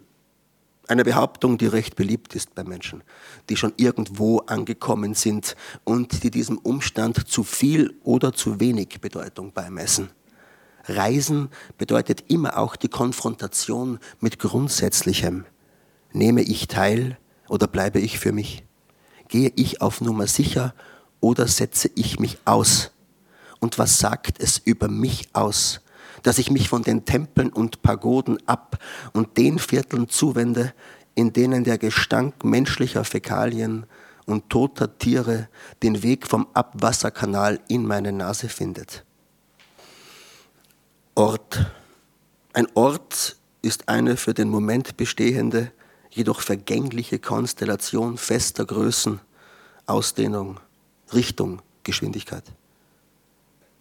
Eine Behauptung, die recht beliebt ist bei Menschen, die schon irgendwo angekommen sind und die diesem Umstand zu viel oder zu wenig Bedeutung beimessen. Reisen bedeutet immer auch die Konfrontation mit Grundsätzlichem. Nehme ich teil oder bleibe ich für mich? Gehe ich auf Nummer sicher oder setze ich mich aus? Und was sagt es über mich aus? Dass ich mich von den Tempeln und Pagoden ab und den Vierteln zuwende, in denen der Gestank menschlicher Fäkalien und toter Tiere den Weg vom Abwasserkanal in meine Nase findet. Ort. Ein Ort ist eine für den Moment bestehende, jedoch vergängliche Konstellation fester Größen, Ausdehnung, Richtung, Geschwindigkeit.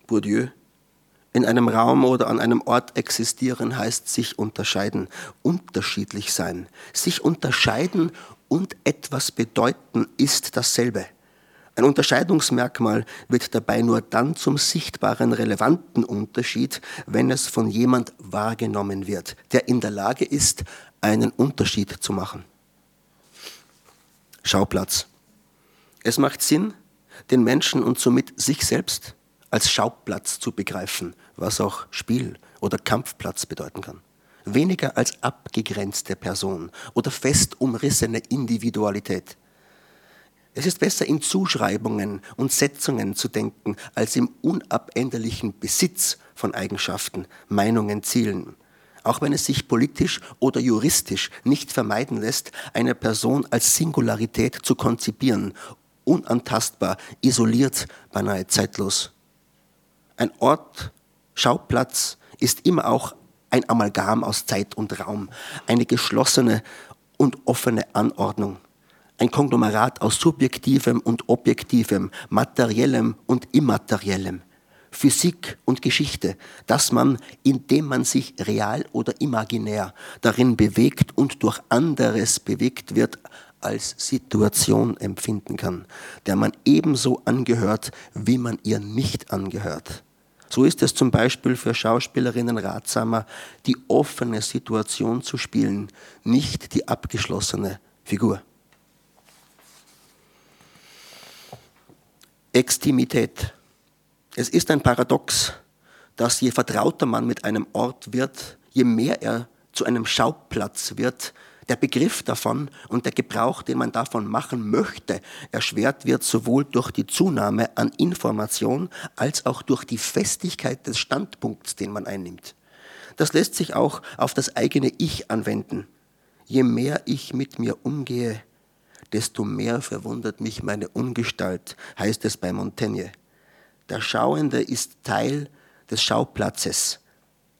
Bourdieu in einem Raum oder an einem Ort existieren heißt sich unterscheiden, unterschiedlich sein. Sich unterscheiden und etwas bedeuten ist dasselbe. Ein Unterscheidungsmerkmal wird dabei nur dann zum sichtbaren relevanten Unterschied, wenn es von jemand wahrgenommen wird, der in der Lage ist, einen Unterschied zu machen. Schauplatz. Es macht Sinn, den Menschen und somit sich selbst als Schauplatz zu begreifen, was auch Spiel oder Kampfplatz bedeuten kann. Weniger als abgegrenzte Person oder fest umrissene Individualität. Es ist besser in Zuschreibungen und Setzungen zu denken, als im unabänderlichen Besitz von Eigenschaften, Meinungen, Zielen. Auch wenn es sich politisch oder juristisch nicht vermeiden lässt, eine Person als Singularität zu konzipieren, unantastbar, isoliert, beinahe zeitlos. Ein Ort, Schauplatz ist immer auch ein Amalgam aus Zeit und Raum, eine geschlossene und offene Anordnung ein Konglomerat aus subjektivem und objektivem, materiellem und immateriellem, Physik und Geschichte, dass man, indem man sich real oder imaginär darin bewegt und durch anderes bewegt wird, als Situation empfinden kann, der man ebenso angehört, wie man ihr nicht angehört. So ist es zum Beispiel für Schauspielerinnen ratsamer, die offene Situation zu spielen, nicht die abgeschlossene Figur. Extimität. Es ist ein Paradox, dass je vertrauter man mit einem Ort wird, je mehr er zu einem Schauplatz wird, der Begriff davon und der Gebrauch, den man davon machen möchte, erschwert wird sowohl durch die Zunahme an Information als auch durch die Festigkeit des Standpunkts, den man einnimmt. Das lässt sich auch auf das eigene Ich anwenden. Je mehr ich mit mir umgehe, desto mehr verwundert mich meine Ungestalt, heißt es bei Montaigne. Der Schauende ist Teil des Schauplatzes.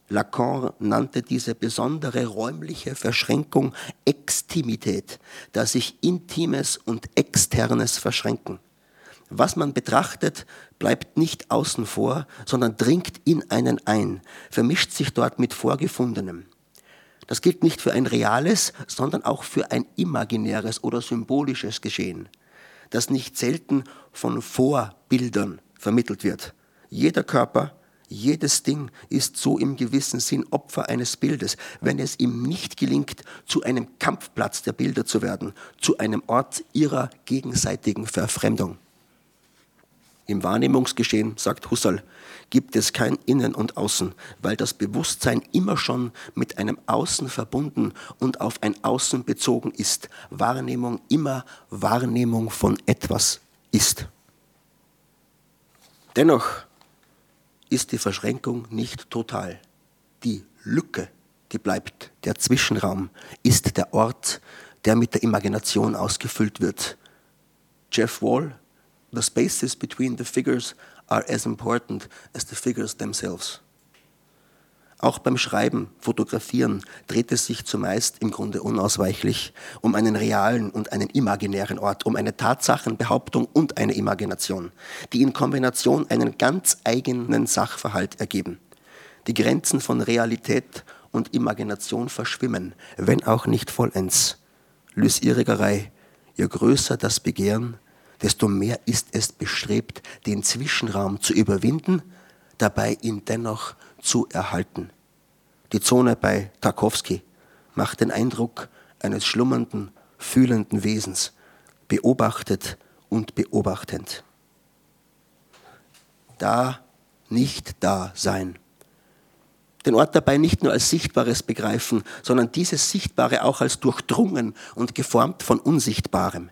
Lacan nannte diese besondere räumliche Verschränkung Extimität, da sich Intimes und Externes verschränken. Was man betrachtet, bleibt nicht außen vor, sondern dringt in einen ein, vermischt sich dort mit Vorgefundenem. Das gilt nicht für ein reales, sondern auch für ein imaginäres oder symbolisches Geschehen, das nicht selten von Vorbildern vermittelt wird. Jeder Körper, jedes Ding ist so im gewissen Sinn Opfer eines Bildes, wenn es ihm nicht gelingt, zu einem Kampfplatz der Bilder zu werden, zu einem Ort ihrer gegenseitigen Verfremdung. Im Wahrnehmungsgeschehen, sagt Husserl, gibt es kein Innen und Außen, weil das Bewusstsein immer schon mit einem Außen verbunden und auf ein Außen bezogen ist. Wahrnehmung immer Wahrnehmung von etwas ist. Dennoch ist die Verschränkung nicht total. Die Lücke, die bleibt, der Zwischenraum, ist der Ort, der mit der Imagination ausgefüllt wird. Jeff Wall the spaces between the figures are as important as the figures themselves. Auch beim Schreiben, Fotografieren dreht es sich zumeist im Grunde unausweichlich um einen realen und einen imaginären Ort, um eine Tatsachenbehauptung und eine Imagination, die in Kombination einen ganz eigenen Sachverhalt ergeben. Die Grenzen von Realität und Imagination verschwimmen, wenn auch nicht vollends. Lysirrigerei, je größer das Begehren, desto mehr ist es bestrebt, den Zwischenraum zu überwinden, dabei ihn dennoch zu erhalten. Die Zone bei Tarkowski macht den Eindruck eines schlummernden, fühlenden Wesens, beobachtet und beobachtend. Da, nicht da sein. Den Ort dabei nicht nur als Sichtbares begreifen, sondern dieses Sichtbare auch als durchdrungen und geformt von Unsichtbarem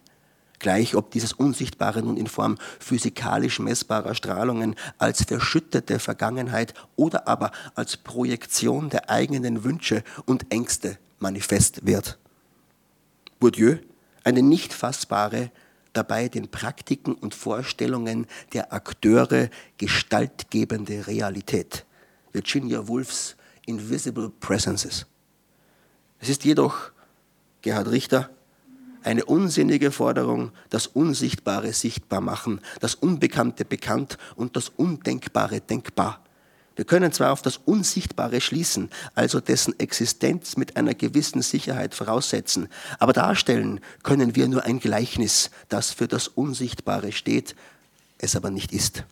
gleich ob dieses Unsichtbare nun in Form physikalisch messbarer Strahlungen als verschüttete Vergangenheit oder aber als Projektion der eigenen Wünsche und Ängste manifest wird. Bourdieu, eine nicht fassbare, dabei den Praktiken und Vorstellungen der Akteure gestaltgebende Realität. Virginia Woolfs Invisible Presences. Es ist jedoch, Gerhard Richter, eine unsinnige Forderung, das Unsichtbare sichtbar machen, das Unbekannte bekannt und das Undenkbare denkbar. Wir können zwar auf das Unsichtbare schließen, also dessen Existenz mit einer gewissen Sicherheit voraussetzen, aber darstellen können wir nur ein Gleichnis, das für das Unsichtbare steht, es aber nicht ist.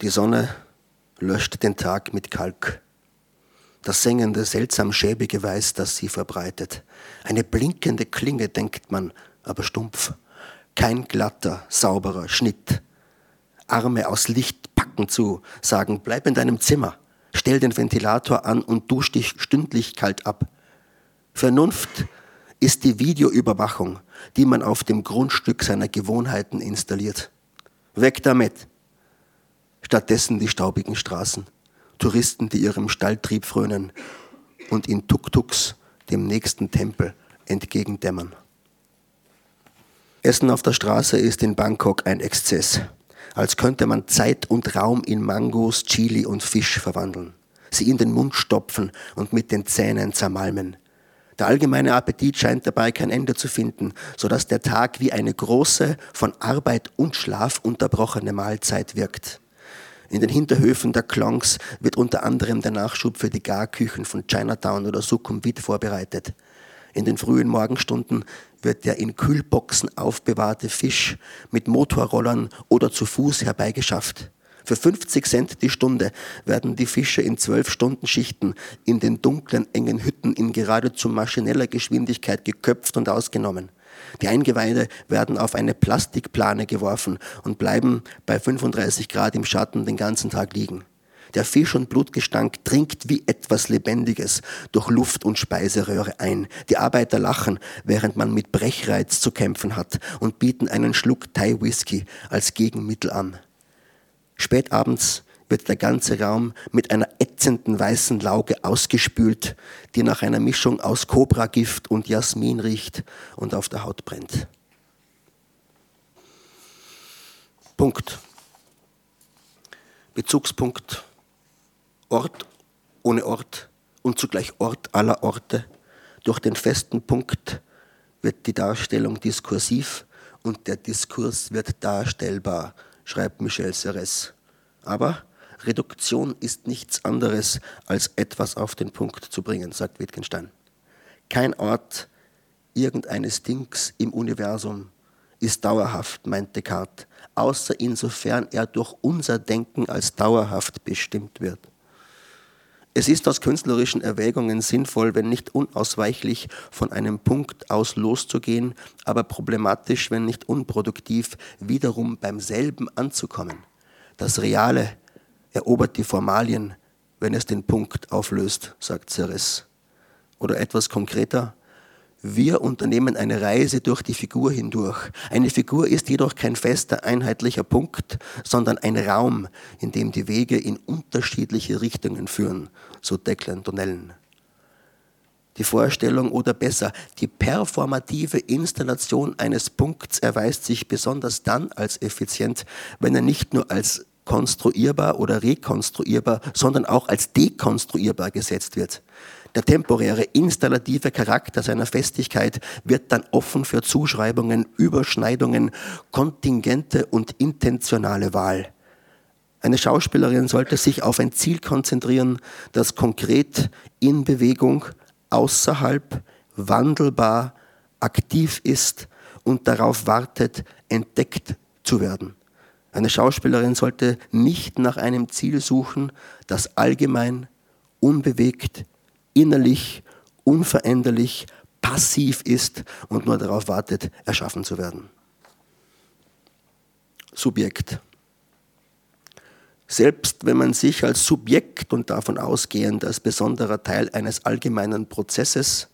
Die Sonne löscht den Tag mit Kalk. Das sengende, seltsam schäbige Weiß, das sie verbreitet. Eine blinkende Klinge, denkt man, aber stumpf. Kein glatter, sauberer Schnitt. Arme aus Licht packen zu, sagen, bleib in deinem Zimmer, stell den Ventilator an und dusch dich stündlich kalt ab. Vernunft ist die Videoüberwachung, die man auf dem Grundstück seiner Gewohnheiten installiert. Weg damit! Stattdessen die staubigen Straßen, Touristen, die ihrem Stalltrieb frönen und in Tuk-Tuks dem nächsten Tempel entgegendämmern. Essen auf der Straße ist in Bangkok ein Exzess, als könnte man Zeit und Raum in Mangos, Chili und Fisch verwandeln, sie in den Mund stopfen und mit den Zähnen zermalmen. Der allgemeine Appetit scheint dabei kein Ende zu finden, so dass der Tag wie eine große, von Arbeit und Schlaf unterbrochene Mahlzeit wirkt. In den Hinterhöfen der Klongs wird unter anderem der Nachschub für die Garküchen von Chinatown oder Sukhumvit vorbereitet. In den frühen Morgenstunden wird der in Kühlboxen aufbewahrte Fisch mit Motorrollern oder zu Fuß herbeigeschafft. Für 50 Cent die Stunde werden die Fische in zwölf Stunden Schichten in den dunklen, engen Hütten in geradezu maschineller Geschwindigkeit geköpft und ausgenommen. Die Eingeweide werden auf eine Plastikplane geworfen und bleiben bei 35 Grad im Schatten den ganzen Tag liegen. Der Fisch- und Blutgestank dringt wie etwas Lebendiges durch Luft- und Speiseröhre ein. Die Arbeiter lachen, während man mit Brechreiz zu kämpfen hat und bieten einen Schluck Thai-Whisky als Gegenmittel an. Spätabends wird der ganze Raum mit einer ätzenden weißen Lauge ausgespült, die nach einer Mischung aus Kobragift und Jasmin riecht und auf der Haut brennt. Punkt. Bezugspunkt. Ort ohne Ort und zugleich Ort aller Orte. Durch den festen Punkt wird die Darstellung diskursiv und der Diskurs wird darstellbar, schreibt Michel Serres. Aber Reduktion ist nichts anderes, als etwas auf den Punkt zu bringen, sagt Wittgenstein. Kein Ort irgendeines Dings im Universum ist dauerhaft, meint Descartes, außer insofern er durch unser Denken als dauerhaft bestimmt wird. Es ist aus künstlerischen Erwägungen sinnvoll, wenn nicht unausweichlich von einem Punkt aus loszugehen, aber problematisch, wenn nicht unproduktiv, wiederum beim selben anzukommen. Das Reale erobert die Formalien, wenn es den Punkt auflöst, sagt Ceres. Oder etwas konkreter, wir unternehmen eine Reise durch die Figur hindurch. Eine Figur ist jedoch kein fester, einheitlicher Punkt, sondern ein Raum, in dem die Wege in unterschiedliche Richtungen führen, so Declan Donnellen. Die Vorstellung oder besser die performative Installation eines Punkts erweist sich besonders dann als effizient, wenn er nicht nur als konstruierbar oder rekonstruierbar, sondern auch als dekonstruierbar gesetzt wird. Der temporäre, installative Charakter seiner Festigkeit wird dann offen für Zuschreibungen, Überschneidungen, kontingente und intentionale Wahl. Eine Schauspielerin sollte sich auf ein Ziel konzentrieren, das konkret in Bewegung, außerhalb, wandelbar, aktiv ist und darauf wartet, entdeckt zu werden. Eine Schauspielerin sollte nicht nach einem Ziel suchen, das allgemein, unbewegt, innerlich, unveränderlich, passiv ist und nur darauf wartet, erschaffen zu werden. Subjekt. Selbst wenn man sich als Subjekt und davon ausgehend als besonderer Teil eines allgemeinen Prozesses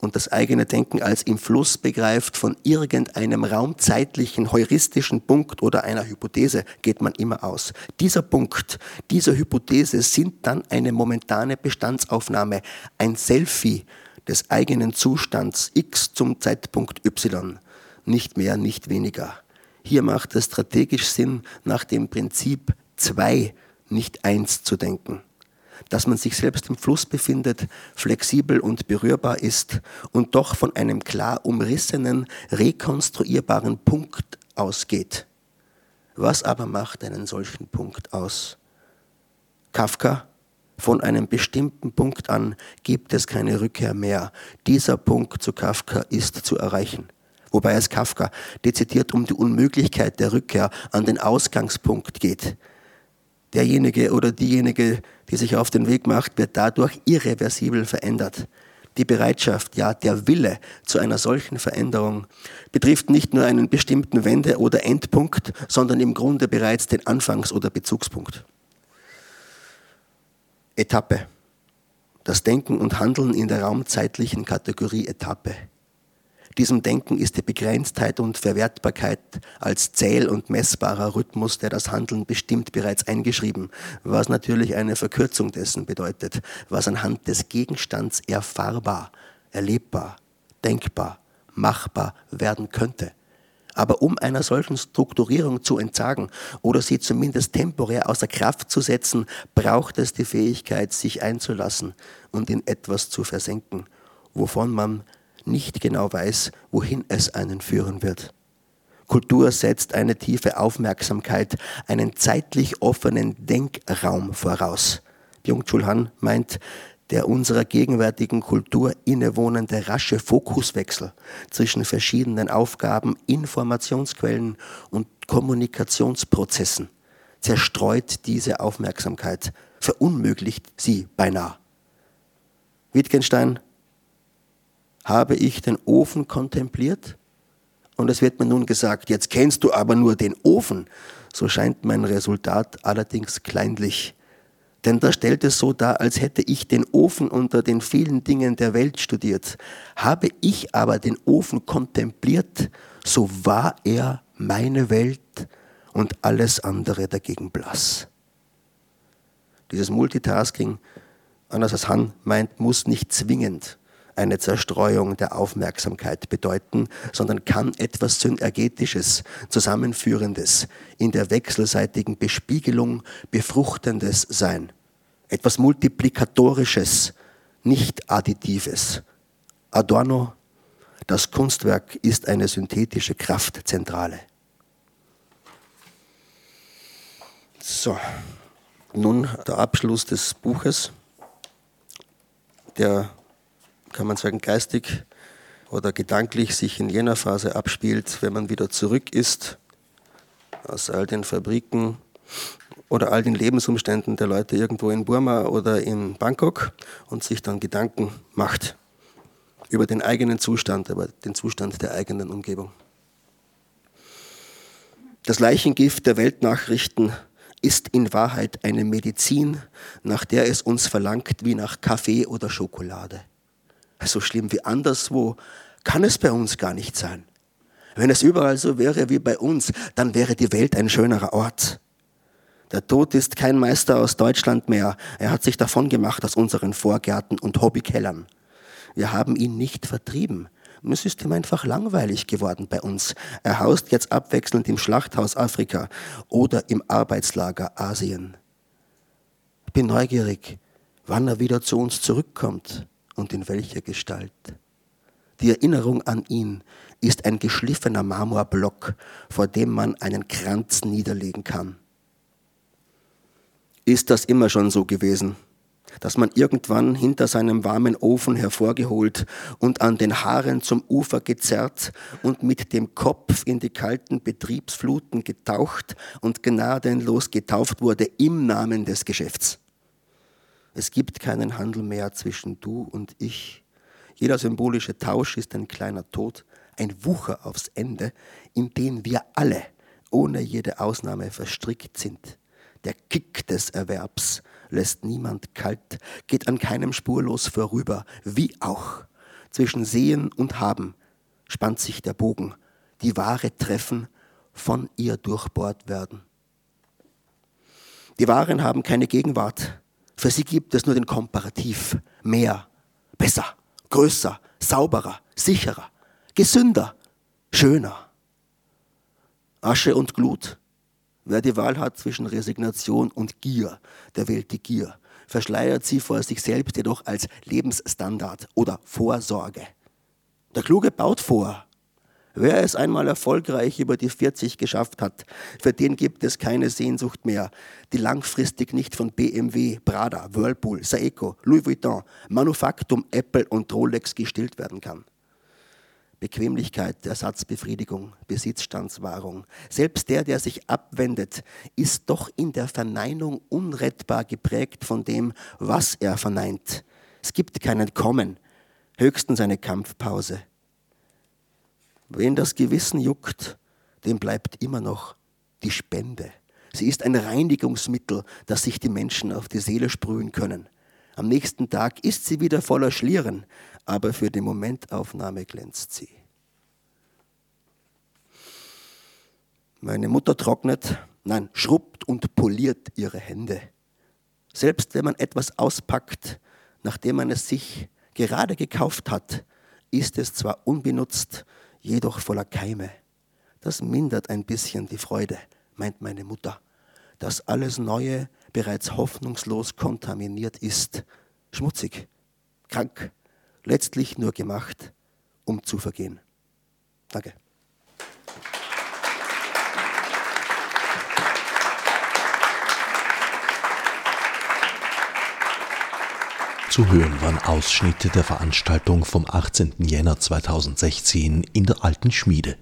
und das eigene Denken als im Fluss begreift von irgendeinem raumzeitlichen, heuristischen Punkt oder einer Hypothese, geht man immer aus. Dieser Punkt, diese Hypothese sind dann eine momentane Bestandsaufnahme, ein Selfie des eigenen Zustands X zum Zeitpunkt Y. Nicht mehr, nicht weniger. Hier macht es strategisch Sinn, nach dem Prinzip zwei, nicht eins zu denken dass man sich selbst im Fluss befindet, flexibel und berührbar ist und doch von einem klar umrissenen, rekonstruierbaren Punkt ausgeht. Was aber macht einen solchen Punkt aus? Kafka, von einem bestimmten Punkt an gibt es keine Rückkehr mehr. Dieser Punkt zu Kafka ist zu erreichen. Wobei es Kafka dezidiert um die Unmöglichkeit der Rückkehr an den Ausgangspunkt geht. Derjenige oder diejenige, die sich auf den Weg macht, wird dadurch irreversibel verändert. Die Bereitschaft, ja der Wille zu einer solchen Veränderung betrifft nicht nur einen bestimmten Wende- oder Endpunkt, sondern im Grunde bereits den Anfangs- oder Bezugspunkt. Etappe. Das Denken und Handeln in der raumzeitlichen Kategorie Etappe. Diesem Denken ist die Begrenztheit und Verwertbarkeit als zähl- und messbarer Rhythmus, der das Handeln bestimmt, bereits eingeschrieben, was natürlich eine Verkürzung dessen bedeutet, was anhand des Gegenstands erfahrbar, erlebbar, denkbar, machbar werden könnte. Aber um einer solchen Strukturierung zu entsagen oder sie zumindest temporär außer Kraft zu setzen, braucht es die Fähigkeit, sich einzulassen und in etwas zu versenken, wovon man nicht genau weiß, wohin es einen führen wird. Kultur setzt eine tiefe Aufmerksamkeit, einen zeitlich offenen Denkraum voraus. Byung-Chul Han meint, der unserer gegenwärtigen Kultur innewohnende rasche Fokuswechsel zwischen verschiedenen Aufgaben, Informationsquellen und Kommunikationsprozessen zerstreut diese Aufmerksamkeit, verunmöglicht sie beinahe. Wittgenstein habe ich den Ofen kontempliert und es wird mir nun gesagt, jetzt kennst du aber nur den Ofen. So scheint mein Resultat allerdings kleinlich. Denn da stellt es so dar, als hätte ich den Ofen unter den vielen Dingen der Welt studiert. Habe ich aber den Ofen kontempliert, so war er meine Welt und alles andere dagegen blass. Dieses Multitasking, anders als Han meint, muss nicht zwingend eine Zerstreuung der Aufmerksamkeit bedeuten, sondern kann etwas Synergetisches, Zusammenführendes, in der wechselseitigen Bespiegelung Befruchtendes sein. Etwas Multiplikatorisches, nicht Additives. Adorno, das Kunstwerk ist eine synthetische Kraftzentrale. So, nun der Abschluss des Buches, der kann man sagen, geistig oder gedanklich sich in jener Phase abspielt, wenn man wieder zurück ist aus all den Fabriken oder all den Lebensumständen der Leute irgendwo in Burma oder in Bangkok und sich dann Gedanken macht über den eigenen Zustand, über den Zustand der eigenen Umgebung. Das Leichengift der Weltnachrichten ist in Wahrheit eine Medizin, nach der es uns verlangt wie nach Kaffee oder Schokolade so schlimm wie anderswo kann es bei uns gar nicht sein. Wenn es überall so wäre wie bei uns, dann wäre die Welt ein schönerer Ort. Der Tod ist kein Meister aus Deutschland mehr. Er hat sich davon gemacht aus unseren Vorgärten und Hobbykellern. Wir haben ihn nicht vertrieben. Es ist ihm einfach langweilig geworden bei uns. Er haust jetzt abwechselnd im Schlachthaus Afrika oder im Arbeitslager Asien. Ich bin neugierig, wann er wieder zu uns zurückkommt und in welcher Gestalt. Die Erinnerung an ihn ist ein geschliffener Marmorblock, vor dem man einen Kranz niederlegen kann. Ist das immer schon so gewesen, dass man irgendwann hinter seinem warmen Ofen hervorgeholt und an den Haaren zum Ufer gezerrt und mit dem Kopf in die kalten Betriebsfluten getaucht und gnadenlos getauft wurde im Namen des Geschäfts? Es gibt keinen Handel mehr zwischen du und ich. Jeder symbolische Tausch ist ein kleiner Tod, ein Wucher aufs Ende, in den wir alle ohne jede Ausnahme verstrickt sind. Der Kick des Erwerbs lässt niemand kalt, geht an keinem spurlos vorüber, wie auch. Zwischen Sehen und Haben spannt sich der Bogen, die Ware treffen, von ihr durchbohrt werden. Die Waren haben keine Gegenwart, für sie gibt es nur den Komparativ. Mehr, besser, größer, sauberer, sicherer, gesünder, schöner. Asche und Glut. Wer die Wahl hat zwischen Resignation und Gier, der wählt die Gier, verschleiert sie vor sich selbst jedoch als Lebensstandard oder Vorsorge. Der Kluge baut vor. Wer es einmal erfolgreich über die 40 geschafft hat, für den gibt es keine Sehnsucht mehr, die langfristig nicht von BMW, Prada, Whirlpool, Saeco, Louis Vuitton, Manufaktum, Apple und Rolex gestillt werden kann. Bequemlichkeit, Ersatzbefriedigung, Besitzstandswahrung. Selbst der, der sich abwendet, ist doch in der Verneinung unrettbar geprägt von dem, was er verneint. Es gibt kein Entkommen, höchstens eine Kampfpause. Wen das Gewissen juckt, dem bleibt immer noch die Spende. Sie ist ein Reinigungsmittel, das sich die Menschen auf die Seele sprühen können. Am nächsten Tag ist sie wieder voller Schlieren, aber für die Momentaufnahme glänzt sie. Meine Mutter trocknet, nein, schrubbt und poliert ihre Hände. Selbst wenn man etwas auspackt, nachdem man es sich gerade gekauft hat, ist es zwar unbenutzt, jedoch voller Keime. Das mindert ein bisschen die Freude, meint meine Mutter, dass alles Neue bereits hoffnungslos kontaminiert ist, schmutzig, krank, letztlich nur gemacht, um zu vergehen. Danke. Zu hören waren Ausschnitte der Veranstaltung vom 18. Jänner 2016 in der Alten Schmiede.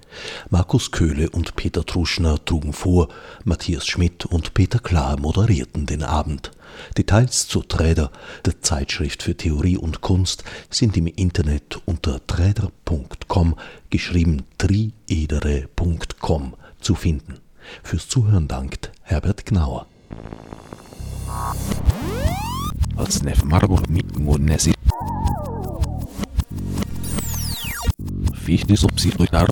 Markus Köhle und Peter Truschner trugen vor, Matthias Schmidt und Peter Klar moderierten den Abend. Details zu Träder, der Zeitschrift für Theorie und Kunst, sind im Internet unter träder.com, geschrieben triedere.com, zu finden. Fürs Zuhören dankt Herbert Gnauer. Otsnef Marburg Mitmunesi. Fichtes Obsidruitar.